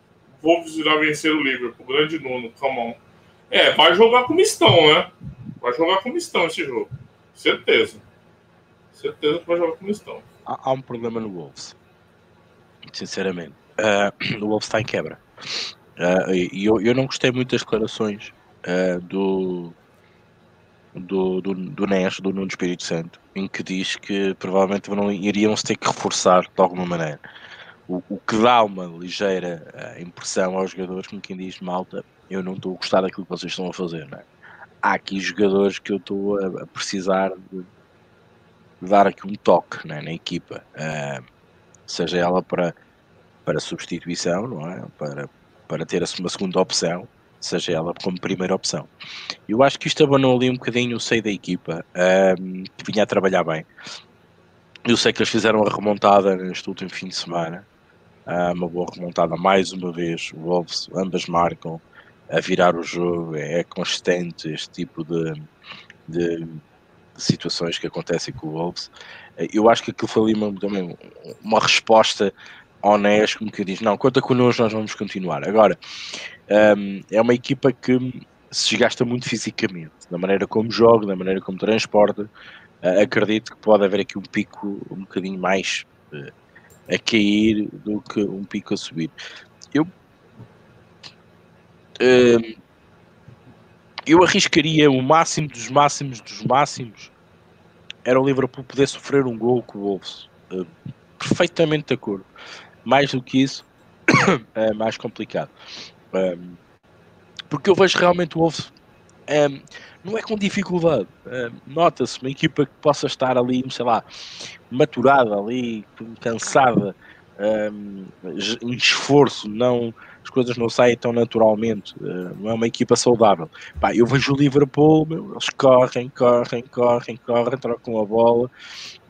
Vou virar vencer o Liverpool. Grande Nuno, come on. É, vai jogar com mistão, né? Vai jogar com mistão esse jogo. Certeza. Certeza que vai jogar com mistão.
Há, há um problema no Wolves. Sinceramente. Uh, o Wolves está em quebra. Uh, e eu, eu não gostei muito das declarações uh, do, do, do, do NES, do Nuno Espírito Santo, em que diz que provavelmente não iriam se ter que reforçar de alguma maneira. O, o que dá uma ligeira uh, impressão aos jogadores, como quem diz, malta, eu não estou a gostar daquilo que vocês estão a fazer. É? Há aqui jogadores que eu estou a, a precisar de, dar aqui um toque é? na equipa, uh, seja ela para, para substituição, não é? para, para ter uma segunda opção, seja ela como primeira opção. Eu acho que isto abanou ali um bocadinho o seio da equipa, um, que vinha a trabalhar bem. Eu sei que eles fizeram a remontada neste último fim de semana, uma boa remontada mais uma vez. O Wolves, ambas marcam a virar o jogo, é constante este tipo de, de, de situações que acontecem com o Wolves. Eu acho que aquilo foi uma, também uma resposta honesta, como que diz: não, conta connosco, nós vamos continuar. Agora, um, é uma equipa que se desgasta muito fisicamente, da maneira como joga, da maneira como transporta. Uh, acredito que pode haver aqui um pico um bocadinho mais uh, a cair do que um pico a subir. Eu, uh, eu arriscaria o máximo dos máximos dos máximos era o Liverpool poder sofrer um gol com o Wolves. Uh, perfeitamente de acordo. Mais do que isso, é mais complicado. Um, porque eu vejo realmente o Wolves um, não é com dificuldade. Um, Nota-se uma equipa que possa estar ali, sei lá, maturada ali, cansada, em esforço, não as coisas não saem tão naturalmente, uh, não é uma equipa saudável. Pá, eu vejo o Liverpool, meu, eles correm, correm, correm, correm, trocam a bola,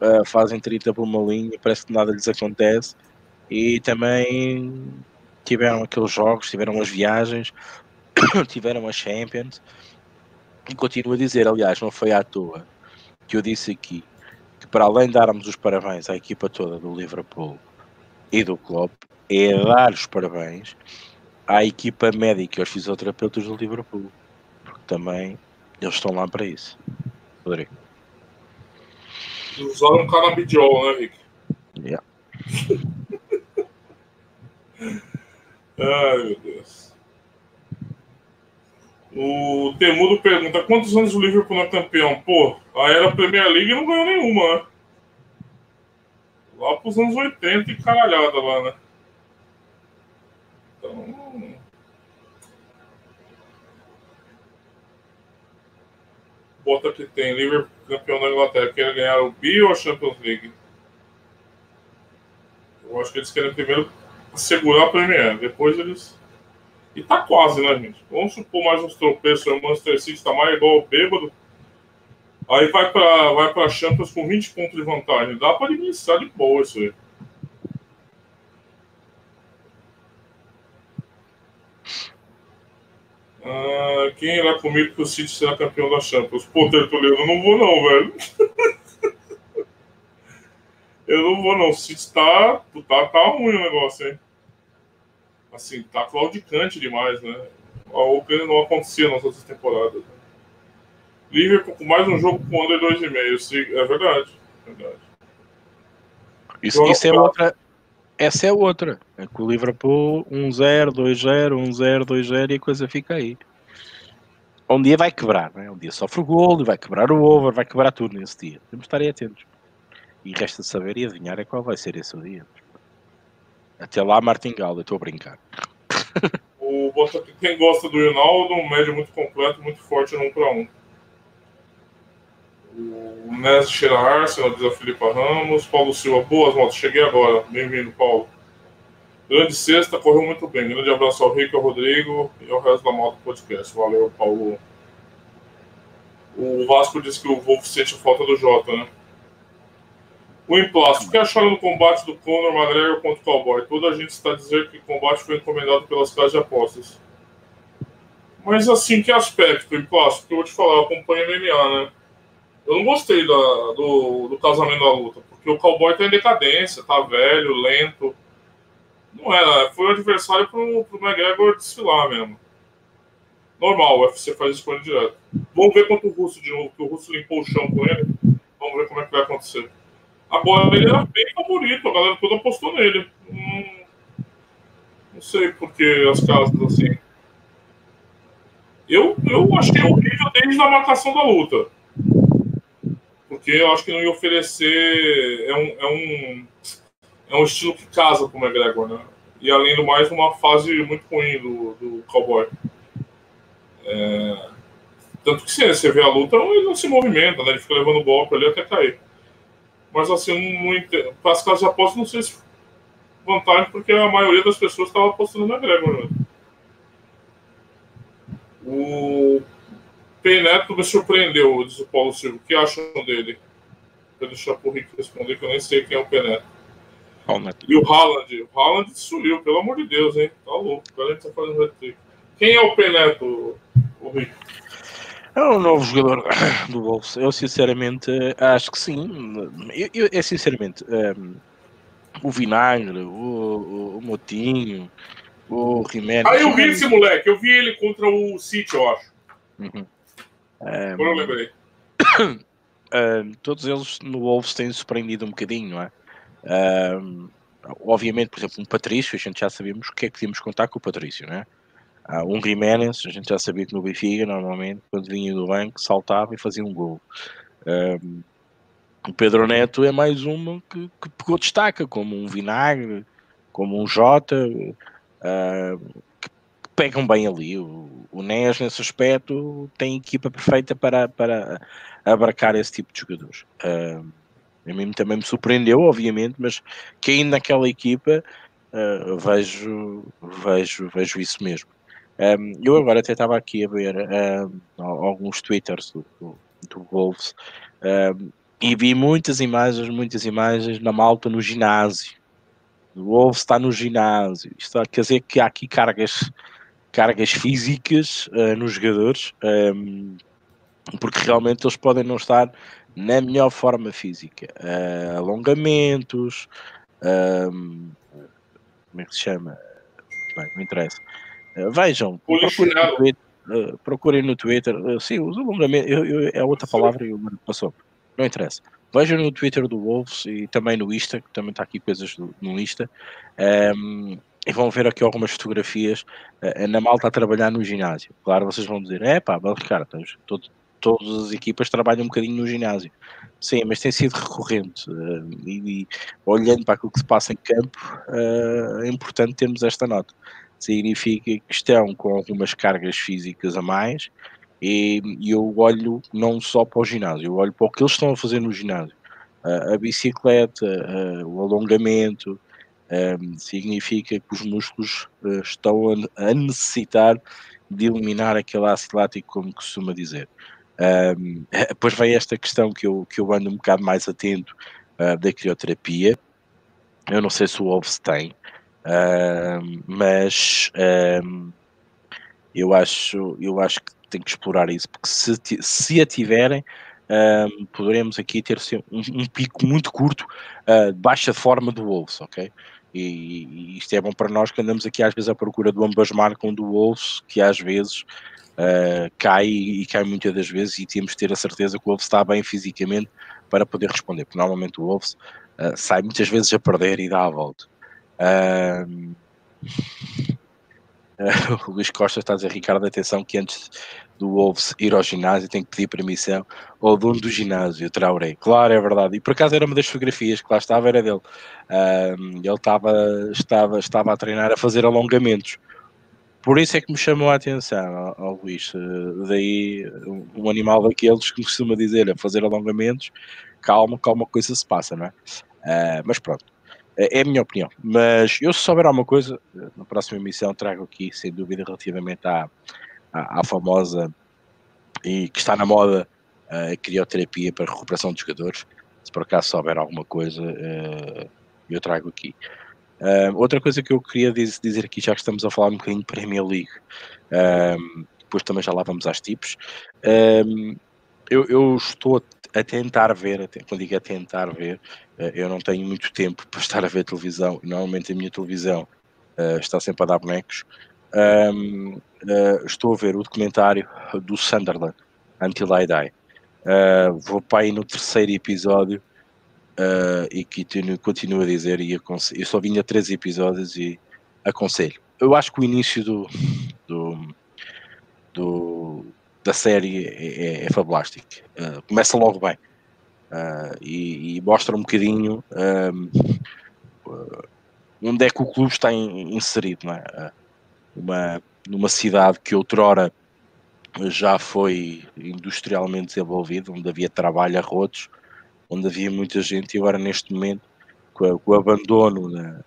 uh, fazem 30 por uma linha, parece que nada lhes acontece e também tiveram aqueles jogos, tiveram as viagens, tiveram as Champions. E continuo a dizer, aliás, não foi à toa que eu disse aqui que para além de darmos os parabéns à equipa toda do Liverpool e do Klopp, é dar os parabéns à equipa médica e aos fisioterapeutas do Liverpool, porque também eles estão lá para isso. Rodrigo.
Usaram canabidiol, né, Rick?
Yeah.
Ai, meu Deus. O Temudo pergunta: quantos anos o Liverpool não é campeão? Pô, a era Premier League não ganhou nenhuma, né? Lá pros anos 80 e caralhada lá, né? Então. Bota que tem Liverpool campeão da Inglaterra. Quer ganhar o B ou a Champions League? Eu acho que eles querem primeiro segurar a Premier. Depois eles. E tá quase, né, gente? Vamos supor mais uns tropeços. O Manchester City tá mais igual o bêbado. Aí vai pra, vai pra Champions com 20 pontos de vantagem. Dá pra administrar de boa isso aí. Ah, quem irá comigo que o City será campeão da Champions? Pô, Tertuliano, eu não vou não, velho. eu não vou não. O City tá, tá, tá ruim o negócio, hein? Assim, tá claudicante demais, né? Algo que não acontecia nas outras temporadas. Liverpool com mais um jogo com under 2,5. É verdade. É verdade.
Isso, isso é outra, essa é outra. É que o Liverpool 1-0, 2-0, 1-0, 2-0 e a coisa fica aí. Um dia vai quebrar, né? um dia sofre o gol, vai quebrar o over, vai quebrar tudo nesse dia. Temos de estar atentos. E resta saber e adivinhar é qual vai ser esse dia. Até lá, Martin Galo, eu estou a brincar.
O quem gosta do Ronaldo, um médio muito completo, muito forte no 1 para 1. O Nes cheira Arsenal, diz a Filipa Ramos. Paulo Silva, boas motos, cheguei agora. Bem-vindo, Paulo. Grande sexta, correu muito bem. Grande abraço ao Rico, ao Rodrigo e ao resto da moto podcast. Valeu, Paulo. O Vasco disse que o Wolf sente falta do Jota, né? O Emplasto, o que acharam do combate do Conor McGregor contra o Cowboy? Toda a gente está dizendo que o combate foi encomendado pelas casas de apostas. Mas assim, que aspecto, Emplasto? Porque eu vou te falar, eu acompanho MMA, né? Eu não gostei da, do, do casamento da luta, porque o cowboy tá em decadência, tá velho, lento. Não era, foi o adversário pro, pro McGregor desfilar mesmo. Normal, o UFC faz escolha direto. Vamos ver quanto o Russo de novo, que o Russo limpou o chão com ele. Vamos ver como é que vai acontecer. Agora ele era bem favorito, a galera toda apostou nele. Hum, não sei porque as casas assim. Eu, eu achei horrível desde a marcação da luta porque eu acho que não ia oferecer. É um, é um, é um estilo que casa com o McGregor, né? E além do mais, uma fase muito ruim do, do Cowboy. É, tanto que se você vê a luta, ele não se movimenta, né? Ele fica levando golpe ali até cair. Mas assim, para as casas de aposta, não sei se vantagem, porque a maioria das pessoas estava apostando no McGregor. Né? O Neto me surpreendeu, diz o Paulo Silva. O que acham dele? Vou deixar pro Rick responder, que eu nem sei quem é o Peneto. E o Haaland? O Haaland destruiu, pelo amor de Deus, hein? Tá louco, o cara tá fazendo hat Quem é o Peneto, o Rick?
É um novo jogador do Wolves. Eu sinceramente acho que sim. Eu, eu é sinceramente um, ehm, o Vinagre, o, o, o Motinho, o Jiménez.
Ah, eu vi esse moleque, eu vi ele contra o City, eu acho. Uhum. Um, eu lembrei.
Um, todos eles no Wolves têm surpreendido um bocadinho, não é? Um, obviamente, por exemplo, um Patrício, a gente já sabíamos o que é que podíamos contar com o Patrício, não é? Uh, um Jiménez, a gente já sabia que no Benfica, normalmente, quando vinha do banco, saltava e fazia um gol. Um, o Pedro Neto é mais uma que, que pegou destaca, como um Vinagre, como um Jota, uh, pegam bem ali. O, o NES, nesse aspecto, tem equipa perfeita para, para abarcar esse tipo de jogadores. Uh, a mim também me surpreendeu, obviamente, mas caindo naquela equipa, uh, vejo, vejo, vejo isso mesmo. Um, eu agora até estava aqui a ver um, alguns twitters do, do, do Wolves um, e vi muitas imagens, muitas imagens na malta no ginásio. O Wolves está no ginásio. Isto quer dizer que há aqui cargas cargas físicas uh, nos jogadores, ehm, porque realmente eles podem não estar na melhor forma física. Uh, alongamentos, ehm, como é que se chama? Bem, não interessa. Uh, vejam, procurem no Twitter. Uh, procurem no Twitter. Uh, sim, os alongamentos eu, eu, é outra palavra e o passou. Não interessa. Vejam no Twitter do Wolves e também no Insta, que também está aqui coisas do, no Insta. Um, ehm, e vão ver aqui algumas fotografias. A Ana Malta a trabalhar no ginásio. Claro, vocês vão dizer, é pá, Ricardo, todos, todas as equipas trabalham um bocadinho no ginásio. Sim, mas tem sido recorrente. Uh, e, e, olhando para aquilo que se passa em campo, uh, é importante termos esta nota. Significa que estão com algumas cargas físicas a mais e, e eu olho não só para o ginásio, eu olho para o que eles estão a fazer no ginásio. Uh, a bicicleta, o alongamento, um, significa que os músculos uh, estão a, a, necessitar de eliminar aquele ácido lático, como costuma dizer. Um, depois vem esta questão que eu, que eu ando um bocado mais atento uh, da crioterapia. Eu não sei se o Wolves tem, uh, mas um, eu, acho, eu acho que tem que explorar isso, porque se, se a tiverem, uh, poderemos aqui ter um, um pico muito curto uh, de baixa forma do Wolves, ok? E, e, isto é bom para nós que andamos aqui às vezes à procura do ambas marcam do Wolves, que às vezes uh, cai e cai muitas das vezes e temos de ter a certeza que o Wolves está bem fisicamente para poder responder, porque normalmente o Wolves uh, sai muitas vezes a perder e dá a volta. Uh, o Luís Costa está a dizer, Ricardo, atenção que antes do Wolves ir ao ginásio tem que pedir permissão ao dono do ginásio, Traoré. Claro, é verdade. E por acaso era uma das fotografias que lá estava, era dele. Uh, ele estava, estava, estava a treinar a fazer alongamentos. Por isso é que me chamou a atenção, ao Luís. Uh, daí, um animal daqueles que costuma dizer a fazer alongamentos, calma, calma, coisa se passa, não é? Uh, mas pronto. É, é a minha opinião. Mas eu, se souber alguma coisa, na próxima emissão trago aqui, sem dúvida, relativamente à, à, à famosa e que está na moda a crioterapia para recuperação de jogadores. Se por acaso souber alguma coisa, uh, eu trago aqui. Outra coisa que eu queria dizer aqui, já que estamos a falar um bocadinho de Premier League, depois também já lá vamos às tipos. Eu, eu, estou a tentar ver, quando digo a tentar ver, eh, eu não tenho muito tempo para estar a ver televisão. Normalmente a minha televisão uh, está sempre a dar bonecos. Um, uh, estou a ver o documentário do Sunderland, Until I Die. Uh, vou para aí no terceiro episódio e que continuo a dizer, e eu só vinha três episódios e aconselho. Eu acho que o início do, do, do da série é, é, é fabulástico. começa logo bem uh, e, e, mostra um bocadinho uh, onde é que o clube está in, inserido, não é? Uh, uma, numa cidade que outrora já foi industrialmente desenvolvida, onde havia trabalho a rodos, onde havia muita gente, e agora neste momento, com, com o abandono da,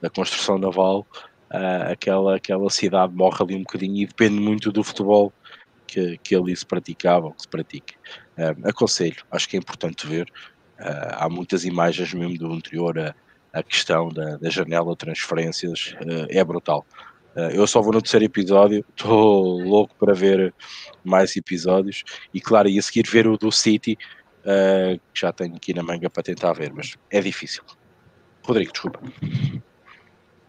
da construção naval, uh, aquela, aquela cidade morre ali um bocadinho e depende muito do futebol que, que ali se praticava ou que se pratica. Uh, aconselho, acho que é importante ver. Uh, há muitas imagens mesmo do anterior a, a questão da, da janela de transferências, uh, é brutal. eu só vou no terceiro episódio, estou louco para ver mais episódios e, claro, e a seguir ver o do City, que já tenho aqui na manga para tentar ver, mas é difícil. Rodrigo, desculpa.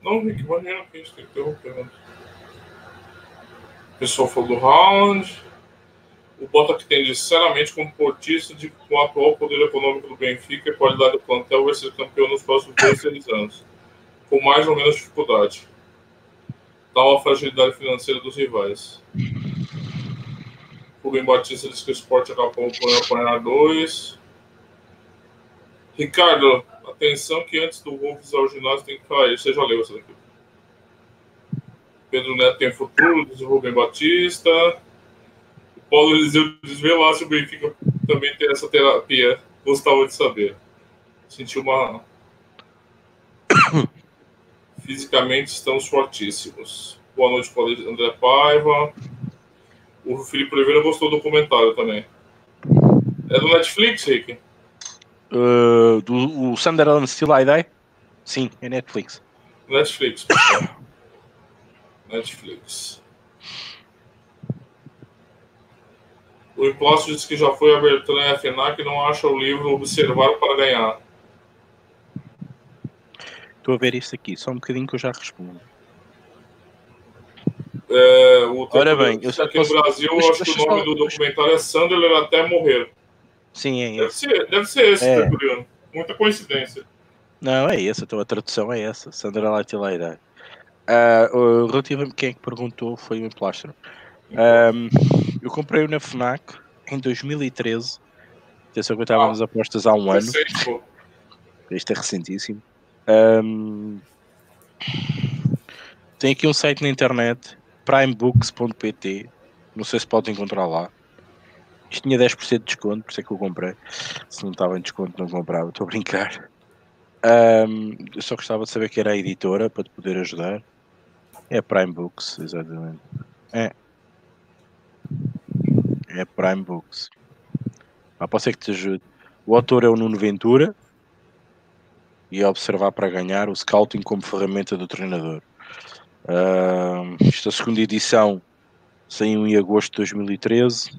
Não, Rick, maneiro que isso, interrompendo. Pessoal falou do round. O Bota que tem, sinceramente, como portista de, com o atual poder econômico do Benfica e qualidade do plantel, vai ser campeão nos próximos dois, três anos, com mais ou menos dificuldade. Tal a fragilidade financeira dos rivais. Rubem Batista diz que o esporte acabou por apanhar dois. Ricardo, atenção que antes do Wolves ao ginásio tem que cair. Você já leu isso daqui? Pedro Neto tem futuro, diz o Rubem Batista. O Paulo Eliseu diz, vê lá se o Benfica também tem essa terapia. Gostava de saber. Senti uma... Fisicamente estamos fortíssimos. Boa noite, Paulo André Paiva. O Felipe Oliveira gostou do comentário também. É do Netflix, Rick?
Uh, do o Sunderland Still I Die? Sim, é Netflix.
Netflix, pessoal. Netflix. O Imposto diz que já foi a Bertrand e FNAC não acha o livro Observar para Ganhar.
Estou a ver isto aqui, só um bocadinho que eu já respondo.
É, o
Ora bem, eu
aqui posso... no Brasil, deixa, acho que o nome só... do documentário é Sandler até morrer.
Sim, é
deve ser, deve ser esse, é. Muita coincidência.
Não, é esse, então a tradução é essa. Sandler Latilidade. Uh, relativamente quem é que perguntou foi o Emplastro. Um, eu comprei-o na FNAC em 2013. Atenção que eu estava ah, nas apostas há um ano. Isto é recentíssimo. Um, tem aqui um site na internet, primebooks.pt. Não sei se pode encontrar lá. Isto tinha 10% de desconto, por isso é que eu comprei. Se não estava em desconto, não comprava. Estou a brincar. Um, eu só gostava de saber que era a editora para te poder ajudar. É Prime Books, exatamente. É. É Prime Books. Ah, pode ser que te ajude. O autor é o Nuno Ventura e é observar para ganhar o scouting como ferramenta do treinador. Uh, esta segunda edição Saiu em agosto de 2013.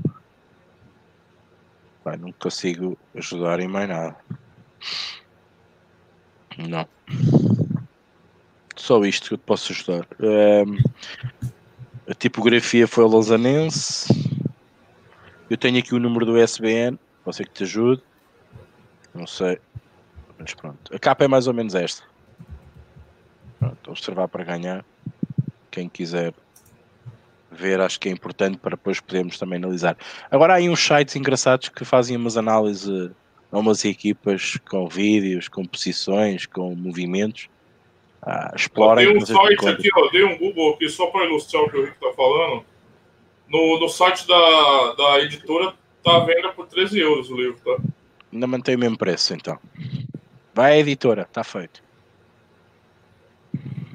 Pai, não consigo ajudar em mais nada. Não. Só isto que eu te posso ajudar. Um, a tipografia foi lausanense. Eu tenho aqui o número do SBN. Você que te ajude. Não sei. Mas pronto. A capa é mais ou menos esta. Pronto, observar para ganhar. Quem quiser ver, acho que é importante para depois podermos também analisar. Agora há aí uns sites engraçados que fazem umas análises a umas equipas com vídeos, com posições, com movimentos. Ah, explorem.
Tem um site aqui, ó, dei um Google aqui só para ilustrar o que o Rick está falando. No, no site da, da editora tá à venda por 13 euros o livro, tá?
Ainda mantém o mesmo preço, então. Vai à editora, está feito.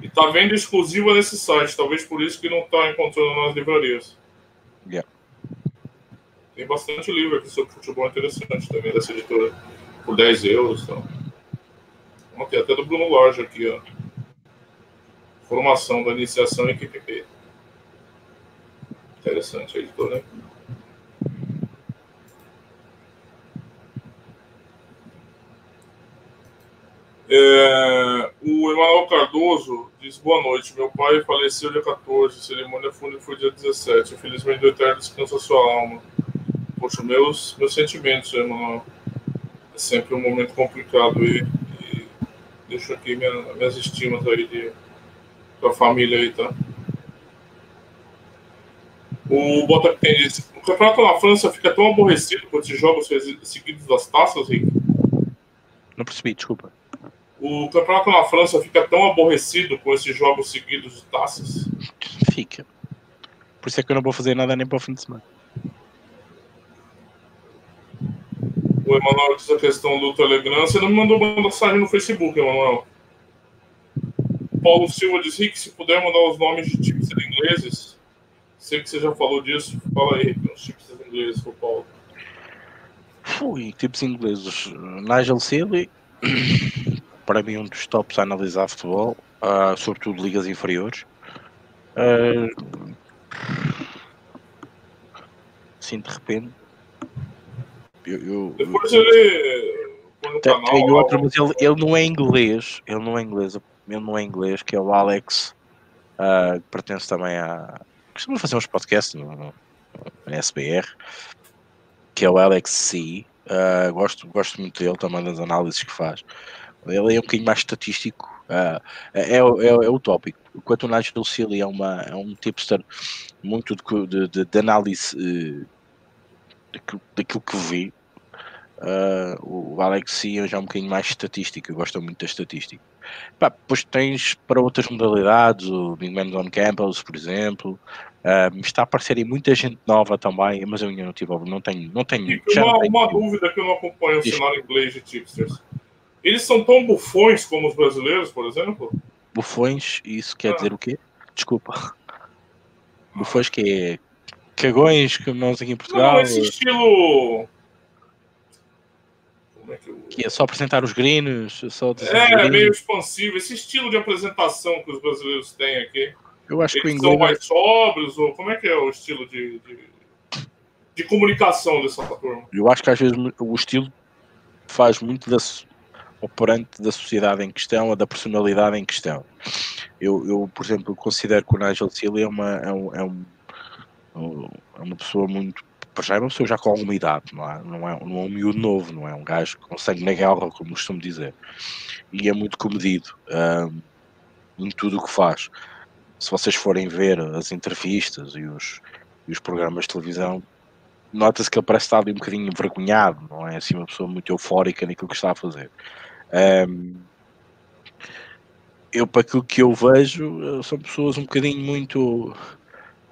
E tá venda exclusiva nesse site, talvez por isso que não está encontrando nas livrarias.
Yeah.
Tem bastante livro aqui sobre futebol interessante também dessa editora. Por 10 euros. Então. Tem até do Bruno Lorge aqui, ó. Formação da iniciação em equipe P. Interessante a editora, né? É, o Emanuel Cardoso diz: Boa noite. Meu pai faleceu dia 14, cerimônia fúnebre foi dia 17. Infelizmente, do eterno descanso a sua alma. Poxa, meus, meus sentimentos, Emanuel. É sempre um momento complicado e, e deixo aqui minha, minhas estimas aí de, pra família aí, tá? O Bota tem diz: O campeonato na França fica tão aborrecido com esses jogos seguidos das taças, Rick?
Não percebi, desculpa.
O campeonato na França fica tão aborrecido com esses jogos seguidos de taças?
Fica. Por isso é que eu não vou fazer nada nem para o fim de semana.
O Emanuel diz a questão do Telegram. Você não me mandou uma mensagem no Facebook, Emanuel. Paulo Silva diz: Rick, se puder mandar os nomes de times ingleses. Sei que você já falou disso. Fala aí, os times ingleses, o Paulo.
Fui, tipos ingleses. Nigel Seeley, para mim, um dos tops a analisar futebol, uh, sobretudo ligas inferiores. Uh, sim, de repente. Eu, eu,
Depois ele.
Tem, canal, tem outro, mas ele, ele não é inglês. Ele não é inglês. Ele não é inglês, que é o Alex, uh, que pertence também a. Costuma fazer uns podcasts no, no, no SBR, que é o Alex C. Uh, gosto, gosto muito dele também das análises que faz. Ele é um bocadinho mais estatístico, uh, é, é, é, o tópico. Enquanto o Nigel Sealy é, uma, é um tipster muito de, de, de análise uh, daquilo, daquilo, que vi, uh, o Alex C já é um bocadinho mais estatístico, eu gosto muito da estatística. Pá, depois tens para outras modalidades, o Big Man on Campus, por exemplo, Uh, está a aparecer aí muita gente nova também, mas eu ainda não tive, não tenho, não tenho.
E uma, uma dúvida que eu não acompanho o cenário inglês de tipsters. Eles são tão bufões como os brasileiros, por exemplo?
Bufões, isso quer ah. dizer o quê? Desculpa. Bufões que é cagões que nós aqui em Portugal.
Não, esse estilo.
Como é que, eu... que é só apresentar os grinos, só
É, meio expansivo. Esse estilo de apresentação que os brasileiros têm aqui.
Eu acho
Eles
que o inglês.
são mais sóbrios, ou como é que é o estilo de, de, de comunicação dessa turma?
Eu acho que às vezes o estilo faz muito da, operante da sociedade em questão ou da personalidade em questão. Eu, eu por exemplo, considero que o Nigel Sealy é uma, é um, é um, é uma pessoa muito. Já é uma pessoa já com alguma idade, não é? Não, é, não é um miúdo novo, não é um gajo com sangue na guerra, como costumo dizer. E é muito comedido um, em tudo o que faz. Se vocês forem ver as entrevistas e os, e os programas de televisão, nota-se que ele parece estar ali um bocadinho envergonhado, não é assim uma pessoa muito eufórica naquilo que está a fazer. Um, eu, para aquilo que eu vejo, são pessoas um bocadinho muito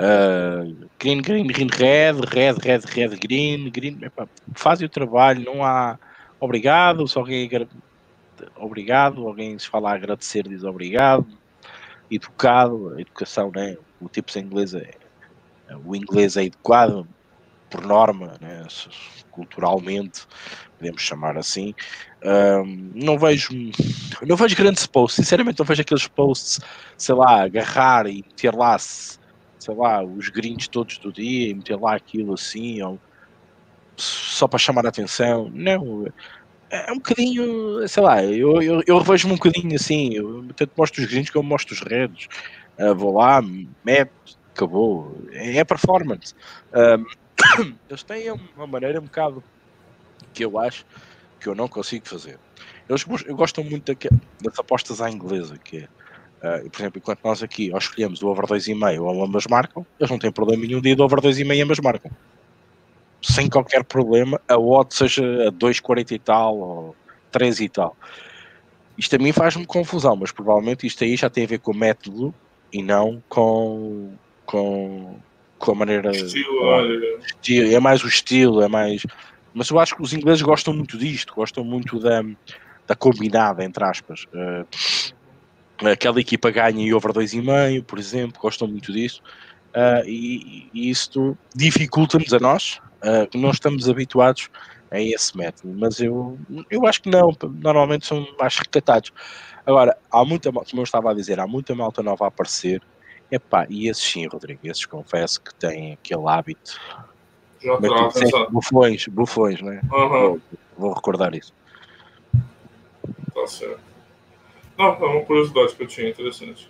uh, green, green, green, red, red, red, red, green, green. Epá, fazem o trabalho, não há obrigado, se alguém obrigado, alguém se fala a agradecer, diz obrigado, educado, a educação, né? o tipo de inglês é, o inglês é educado por norma, né? culturalmente, podemos chamar assim, um, não vejo não vejo grandes posts, sinceramente não vejo aqueles posts, sei lá, agarrar e ter lá sei lá, os gringos todos do dia e meter lá aquilo assim, ou só para chamar a atenção. Não, é um bocadinho, sei lá, eu, eu, eu revejo-me um bocadinho assim, eu tanto mostro os gringos como mostro os redes. Uh, vou lá, meto, acabou. É, é performance. Um, eles têm uma maneira um bocado que eu acho que eu não consigo fazer. Eles gostam muito das apostas à inglesa, que é, uh, por exemplo, enquanto nós aqui ou escolhemos o over 2,5 ou ambas marcam, eles não têm problema nenhum de ir do over 2,5 e ambas marcam. Sem qualquer problema, a odd seja a 2,40 e tal ou 3 e tal. Isto a mim faz-me confusão, mas provavelmente isto aí já tem a ver com o método e não com, com, com a maneira. Estilo, estilo, é mais o estilo, é mais. Mas eu acho que os ingleses gostam muito disto, gostam muito da, da combinada, entre aspas. Uh, aquela equipa ganha e over 2,5, por exemplo, gostam muito disso. Uh, e, e isto dificulta-nos a nós, uh, que não estamos habituados a esse método. Mas eu, eu acho que não, normalmente são mais recatados. Agora, há muita, como eu estava a dizer, há muita malta nova a aparecer. Epá, e esses sim, Rodrigo, esses confesso que têm aquele hábito. Já está Bufões, bufões, né? Uhum. Vou, vou recordar isso.
Tá certo. Não, é uma curiosidade que eu tinha interessante.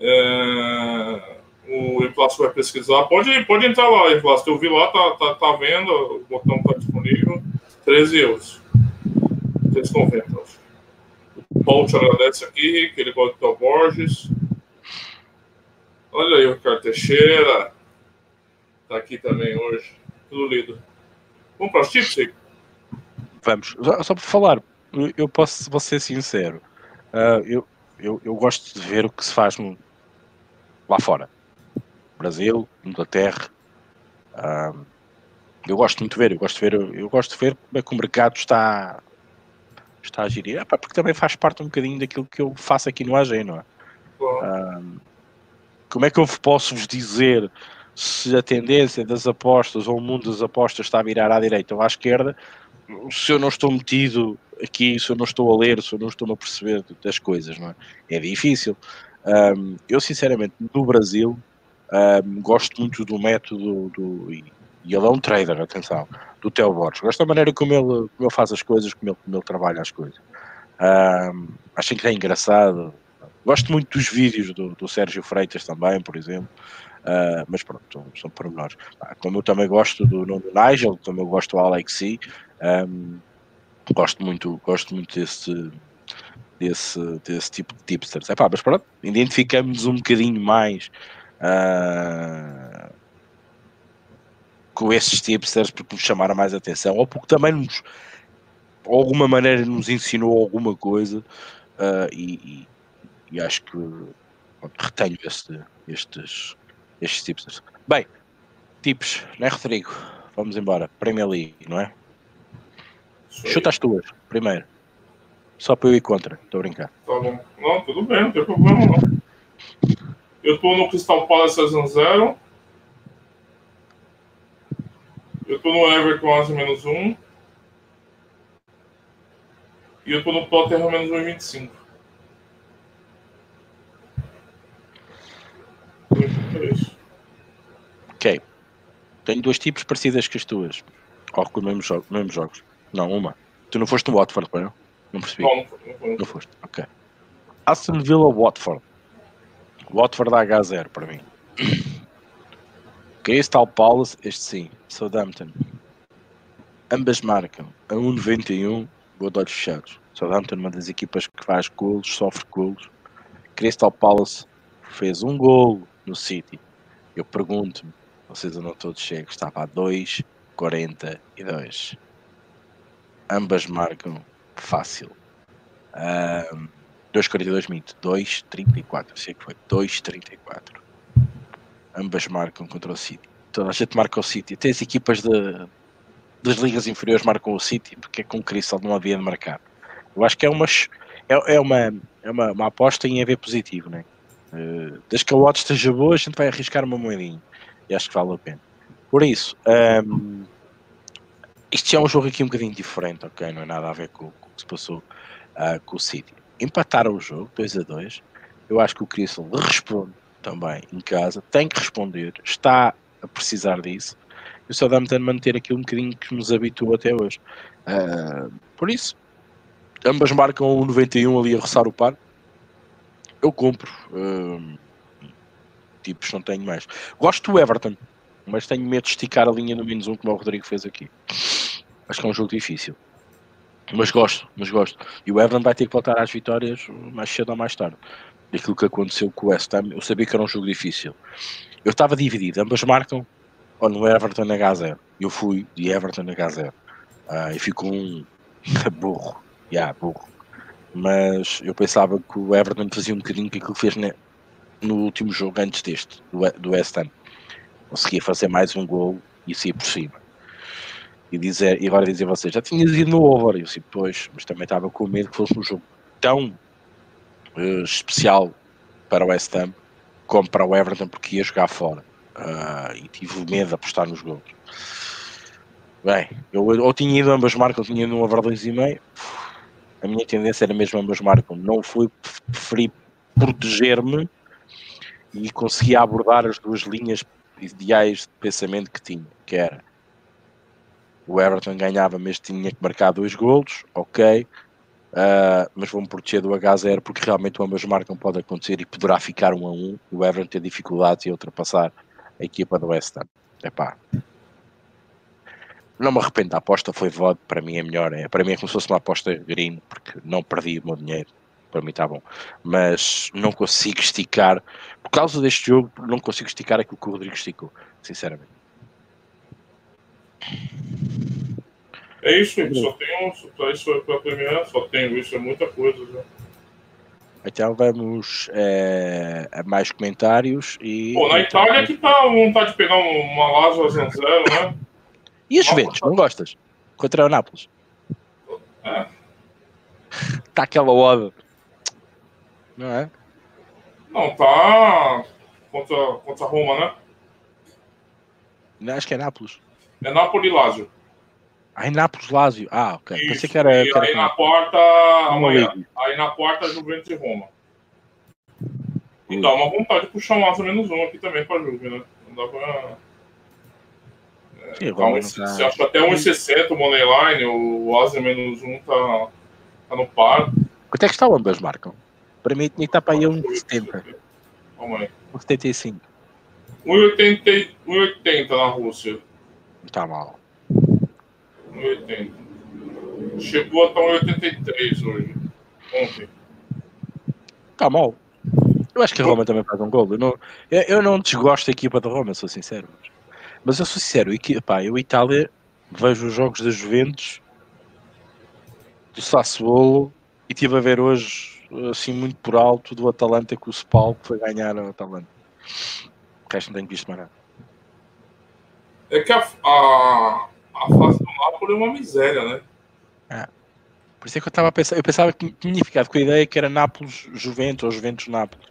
É... O Inflasto vai pesquisar. Pode, pode entrar lá, Inflasto. Eu vi lá, tá, tá, tá vendo, o botão tá disponível. 13 euros. 3,90, acho. O Paulo te agradece aqui, que ele gosta do Borges. Olha aí o Ricardo Teixeira. Tá aqui também hoje. Tudo lido. Vamos para os tips, aí?
Vamos. Só para falar, eu posso vou ser sincero. Uh, eu, eu, eu gosto de ver o que se faz no, lá fora. Brasil, Inglaterra. Uh, eu gosto muito de ver, eu gosto de ver, eu gosto de ver como é que o mercado está está a gerir, porque também faz parte um bocadinho daquilo que eu faço aqui no AG, não é? Uh, como é que eu posso vos dizer se a tendência das apostas ou o mundo das apostas está a virar à direita ou à esquerda, se eu não estou metido aqui, se eu não estou a ler, se eu não estou a perceber das coisas, não é? É difícil. Um, eu, sinceramente, no Brasil, um, gosto muito do método do. E, e ele é um trader, atenção, do Theo Borges. Gosto da maneira como ele, como ele faz as coisas, como ele, como ele trabalha as coisas. Um, acho que é engraçado. Gosto muito dos vídeos do, do Sérgio Freitas também, por exemplo. Uh, mas pronto, são, pormenores. Ah, como eu também gosto do, do Nigel, como eu gosto do Alexi, um, gosto muito, gosto muito desse, desse, desse tipo de tipsters. Epá, mas pronto, identificamos um bocadinho mais uh, com esses tipsters porque nos chamaram mais atenção ou porque também nos, de alguma maneira nos ensinou alguma coisa uh, e, e, e, acho que retenho este, estes, estes tipsters. Bem, tips, né Rodrigo? Vamos embora. Premier League, não é? Chuta as tuas, primeiro. Só para eu ir contra, estou a brincar.
Tá bom. Não, tudo bem, não tem problema não. Eu estou no Crystal Palace a 0. Eu estou no Everton a menos 1. E eu estou no Tottenham menos 1,25.
Ok. Tenho dois tipos parecidas que as tuas. Ou com os mesmos jogos. Não, uma. Tu não foste no Watford, não? Não percebi. Não, não, não foste. Ok. Aston Villa Watford. Watford dá H0 para mim. Crystal Palace, este sim. Southampton. Ambas marcam a 1,91. Vou de olhos fechados. Southampton, uma das equipas que faz golos, sofre golos. Crystal Palace fez um gol no City. Eu pergunto-me, vocês não todos chegam, estava a 2,42 ambas marcam fácil. Um, 2,42 minto, 2,34, sei que foi, 2,34. Ambas marcam contra o City. Toda a gente marca o City, até as equipas de, das ligas inferiores marcam o City, porque é com o Crystal não havia de marcar. Eu acho que é uma, é, é uma, é uma, uma aposta em EV positivo, né? Uh, desde que a odds esteja boa, a gente vai arriscar uma moedinha. E acho que vale a pena. Por isso, um, isto é um jogo aqui um bocadinho diferente, ok? Não é nada a ver com, com o que se passou uh, com o City. Empataram o jogo, 2 a 2. Eu acho que o Crystal responde também em casa, tem que responder, está a precisar disso. E o Southampton manter aquilo um bocadinho que nos habituou até hoje. Uh, por isso, ambas marcam o 91 ali a roçar o par. Eu compro. Uh, tipos, não tenho mais. Gosto do Everton, mas tenho medo de esticar a linha no menos um, como o Rodrigo fez aqui. Acho que é um jogo difícil. Mas gosto, mas gosto. E o Everton vai ter que voltar às vitórias mais cedo ou mais tarde. Aquilo que aconteceu com o West Ham, eu sabia que era um jogo difícil. Eu estava dividido, ambas marcam ou no Everton H0. Eu fui de Everton H0. Uh, e ficou um burro. Yeah, burro. Mas eu pensava que o Everton fazia um bocadinho aquilo que fez no último jogo antes deste, do, do West Ham. Conseguia fazer mais um gol e sair por cima. E, dizer, e agora dizer a vocês, já tinhas ido no over. E eu disse, pois, mas também estava com medo que fosse um jogo tão uh, especial para o West Ham como para o Everton, porque ia jogar fora. Uh, e tive medo de apostar nos gols. Bem, eu ou tinha ido ambas marcas, ou tinha ido no over 2,5. A minha tendência era mesmo ambas marcam. Não fui, preferi proteger-me e consegui abordar as duas linhas ideais de pensamento que tinha, que era o Everton ganhava, mas tinha que marcar dois golos, ok, uh, mas vou-me proteger do H0 porque realmente ambas marcam pode acontecer e poderá ficar um a um e o Everton ter dificuldades em ultrapassar a equipa do West Ham. Epá. Não me arrependo da aposta, foi VOD, para mim é melhor. É, para mim é como se fosse uma aposta green, porque não perdi o meu dinheiro. Para mim está bom. Mas não consigo esticar, por causa deste jogo, não consigo esticar aquilo que o Rodrigo esticou, sinceramente.
É isso, só tenho só isso para primeira, só tenho isso, é muita coisa já.
Então vamos é, a mais comentários e.
Pô, na então, Itália que tá vontade de pegar uma Lazio zero, né?
E a Juventus, não gostas? Contra o Nápoles. É. Tá aquela oda. Não é?
Não, tá contra, contra Roma, né?
Não, acho que é Nápoles.
É Nápoles e Lazio.
Aí Nápoles Lazio. Ah, ok. Isso. Pensei que era.
E
que era
aí na porta amanhã. Aí na porta Juventus e Roma. E dá uma vontade de puxar um asa menos um aqui também pra Juve, né? Não dá pra. É, um, tá... Você acha até 1,60 o Moneyline, o asa menos um tá, tá no par.
Quanto é que está o ambas marcam? Para mim tinha que estar para aí 1,70. Calma aí. 1,75.
1,80 na Rússia.
Está mal.
1,80. Chegou a estar 1,83 hoje. Ontem.
Tá mal. Eu acho que a Roma também faz um gol. Eu não, eu, não desgosto da equipa da Roma, sou sincero. Mas eu sou sincero, pá, eu Itália vejo os jogos da Juventus, do Sassuolo e estive a ver hoje, assim, muito por alto, do Atalanta com o Spal que foi ganhar o Atalanta. O resto não tenho visto mais nada.
É que a, a, a fase do Napoli é uma miséria, né? É.
Por isso é que eu estava pensando, eu pensava que tinha ficado com a ideia que era Nápoles Juventus ou Juventus Nápoles.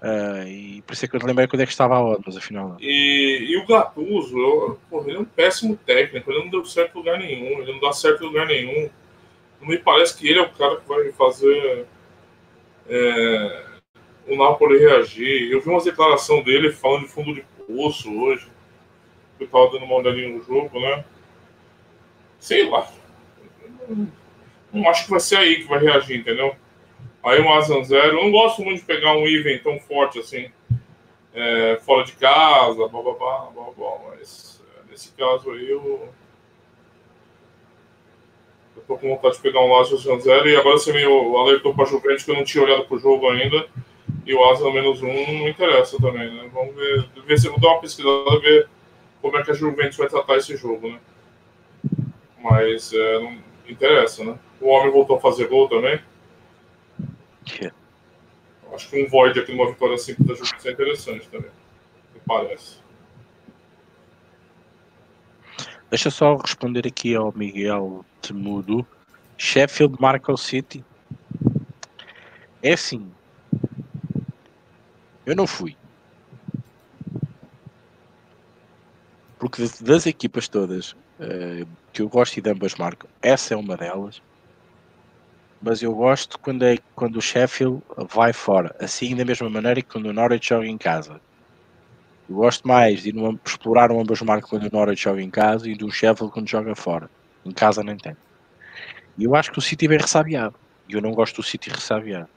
Uh, e por isso é que eu lembrei quando é que estava a hora, mas afinal.
E, e o Gattuso, eu, porra, ele é um péssimo técnico, ele não deu certo lugar nenhum, ele não dá certo lugar nenhum. Não me parece que ele é o cara que vai fazer é, o Napoli reagir. Eu vi uma declaração dele falando de fundo de poço hoje. Eu estava dando uma olhadinha no jogo, né? Sei lá. Não acho que vai ser aí que vai reagir, entendeu? Aí um Asan zero. Eu não gosto muito de pegar um even tão forte assim, é, fora de casa, blá blá blá, blá, blá mas é, nesse caso aí eu. Eu tô com vontade de pegar um Lazio Asan zero e agora você me alertou para Juventus que eu não tinha olhado pro jogo ainda. E o Asa menos um não me interessa também, né? Vamos ver, ver se eu vou dar uma pesquisada ver como é que a Juventus vai tratar esse jogo, né? Mas é, não interessa, né? O homem voltou a fazer gol também. Acho que um void aqui numa vitória simples da Juventus é interessante também. Me parece.
Deixa eu só responder aqui ao Miguel Temudo. Sheffield marca o City. É assim. Eu não fui. Porque das equipas todas uh, que eu gosto e de ambas marcam, essa é uma delas. mas eu gosto quando, é, quando o Sheffield vai fora, assim da mesma maneira que quando o Norwich joga em casa. Eu gosto mais de numa, explorar um ambas marcas quando o Norwich joga em casa e do Sheffield quando joga fora. Em casa nem tem. E eu acho que o City vem ressabiado. E eu não gosto do City ressabiado.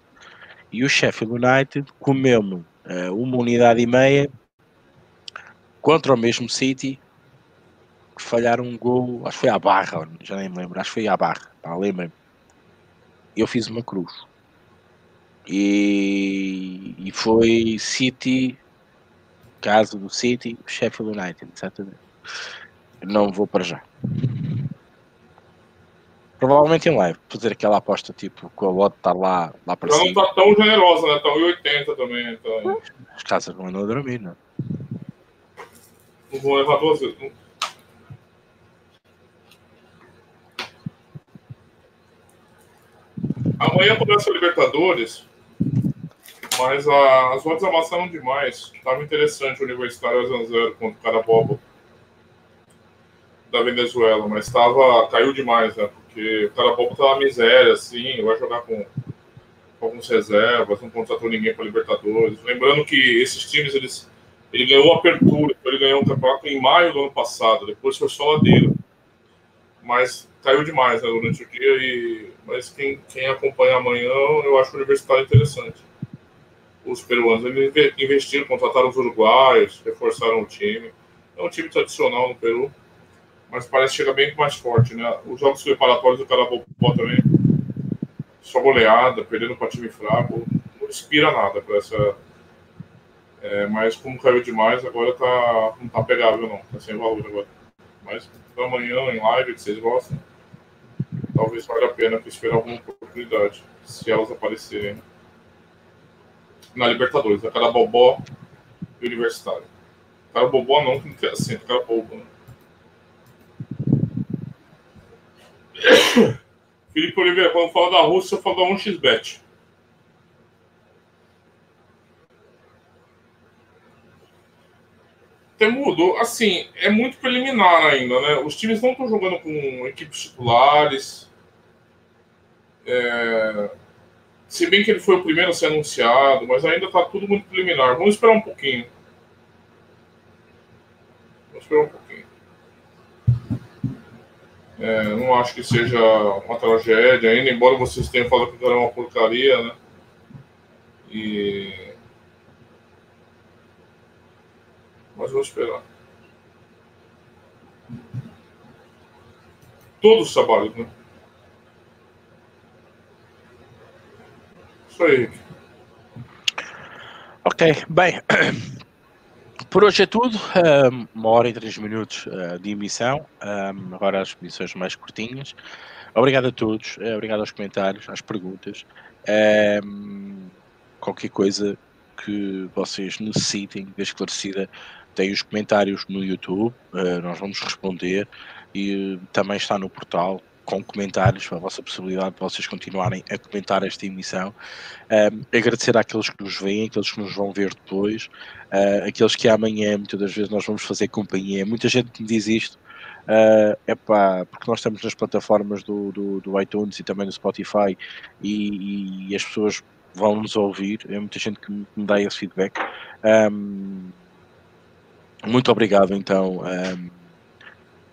E o Sheffield United comeu-me uh, uma unidade e meia contra o mesmo City que falharam um gol, acho que foi à barra, já nem me lembro, acho que foi à barra, lembro-me. Eu fiz uma cruz. E, e foi City, caso do City, Sheffield United, exatamente. Não vou para já. Provavelmente em live, fazer aquela aposta tipo com a bot estar lá, lá para
cima. Não está tão generosa, né? Estão em 80 também. Então...
As casas não andam a dormir, não.
Não vou levar duas vezes. Amanhã começa a Libertadores, mas a, as odds amassaram demais. Estava interessante o Universitário 0 contra o Carabobo da Venezuela, mas tava, caiu demais, né? Porque o Carabobo tá na miséria, assim, vai jogar com, com alguns reservas, não contratou ninguém para Libertadores. Lembrando que esses times, eles, ele ganhou a apertura, ele ganhou o campeonato em maio do ano passado, depois foi só ladeira. Mas caiu demais né, durante o dia, e, mas quem, quem acompanha amanhã, eu acho o Universitário interessante. Os peruanos eles investiram, contrataram os uruguaios, reforçaram o time. É um time tradicional no Peru, mas parece que chega bem mais forte, né? Os jogos preparatórios do Carabocó também, só goleada, perdendo para time fraco, não inspira nada para essa. É, mas como caiu demais, agora tá, não tá pegável não, tá sem valor agora. Mas amanhã em live, que vocês gostam, talvez valha a pena esperar alguma oportunidade, se elas aparecerem. Na Libertadores, a cara bobó e universitário. Cara bobó não, que não quer assim, cara bobo, né? Felipe Oliveira, quando fala da Rússia, fala da 1xBet. Até mudou. Assim, é muito preliminar ainda, né? Os times não estão jogando com equipes titulares. É... Se bem que ele foi o primeiro a ser anunciado, mas ainda está tudo muito preliminar. Vamos esperar um pouquinho. Vamos esperar um pouquinho. É, não acho que seja uma tragédia ainda, embora vocês tenham falado que era uma porcaria, né? E mas vou esperar. Todos os trabalhos, né? Isso aí.
Ok, bem. Por hoje é tudo. Um, uma hora e três minutos uh, de emissão. Agora as emissões mais curtinhas. Obrigado a todos. Uh, obrigado aos comentários, às perguntas. Qualquer coisa que vocês necessitem de esclarecida, tem os comentários no YouTube, uh, nós vamos responder e uh, também está no portal com comentários, a vossa possibilidade de vocês continuarem a comentar esta emissão. Uh, agradecer àqueles que nos veem, aqueles que nos vão ver depois, uh, aqueles que amanhã, muitas das vezes, nós vamos fazer companhia. Muita gente me diz isto, uh, epá, porque nós estamos nas plataformas do, do, do iTunes e também no Spotify e, e, as pessoas vão nos ouvir, é muita gente que me, dá esse feedback. Um, muito obrigado então um,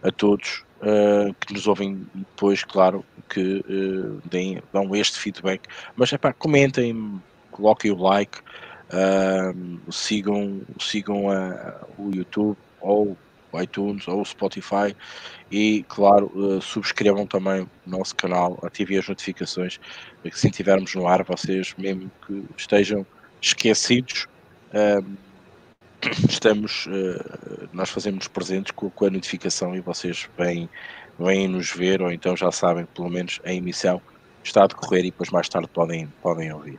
a todos uh, que nos ouvem depois, claro, que uh, deem, dão este feedback. Mas é pá, comentem, coloquem o like, sigam, sigam o YouTube ou o iTunes ou o Spotify e, claro, subscrevam também o nosso canal, ativem as notificações para que se estivermos no ar, vocês, mesmo que estejam esquecidos, estamos, uh, nós fazemos presentes com, com, a notificação e vocês vêm, vêm nos ver ou então já sabem pelo menos a emissão está a decorrer e depois mais tarde podem, podem ouvir.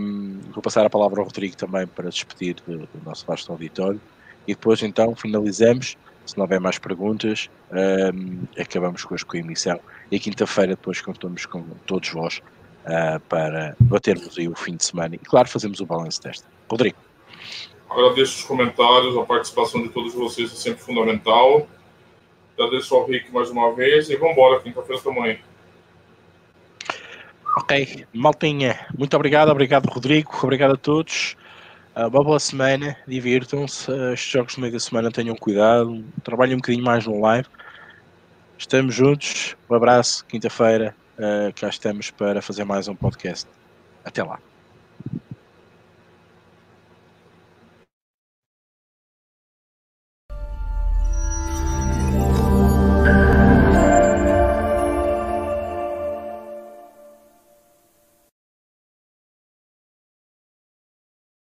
Um, vou passar a palavra ao Rodrigo também para despedir do, do, nosso vasto auditório e depois então finalizamos. Se não houver mais perguntas, um, acabamos com a emissão e quinta-feira depois contamos com todos vós uh, para batermos aí o fim de semana e claro fazemos o balanço desta. Rodrigo.
Agradeço os comentários, a participação de todos vocês é sempre fundamental. Agradeço ao Rick mais uma vez e vamos embora, quinta-feira também.
Ok, maltinha, muito obrigado, obrigado Rodrigo, obrigado a todos. Uh, uma boa semana, divirtam-se. Uh, estes jogos no meio da semana tenham cuidado, trabalhem um bocadinho mais no live. Estamos juntos, um abraço, quinta-feira, uh, cá estamos para fazer mais um podcast. Até lá.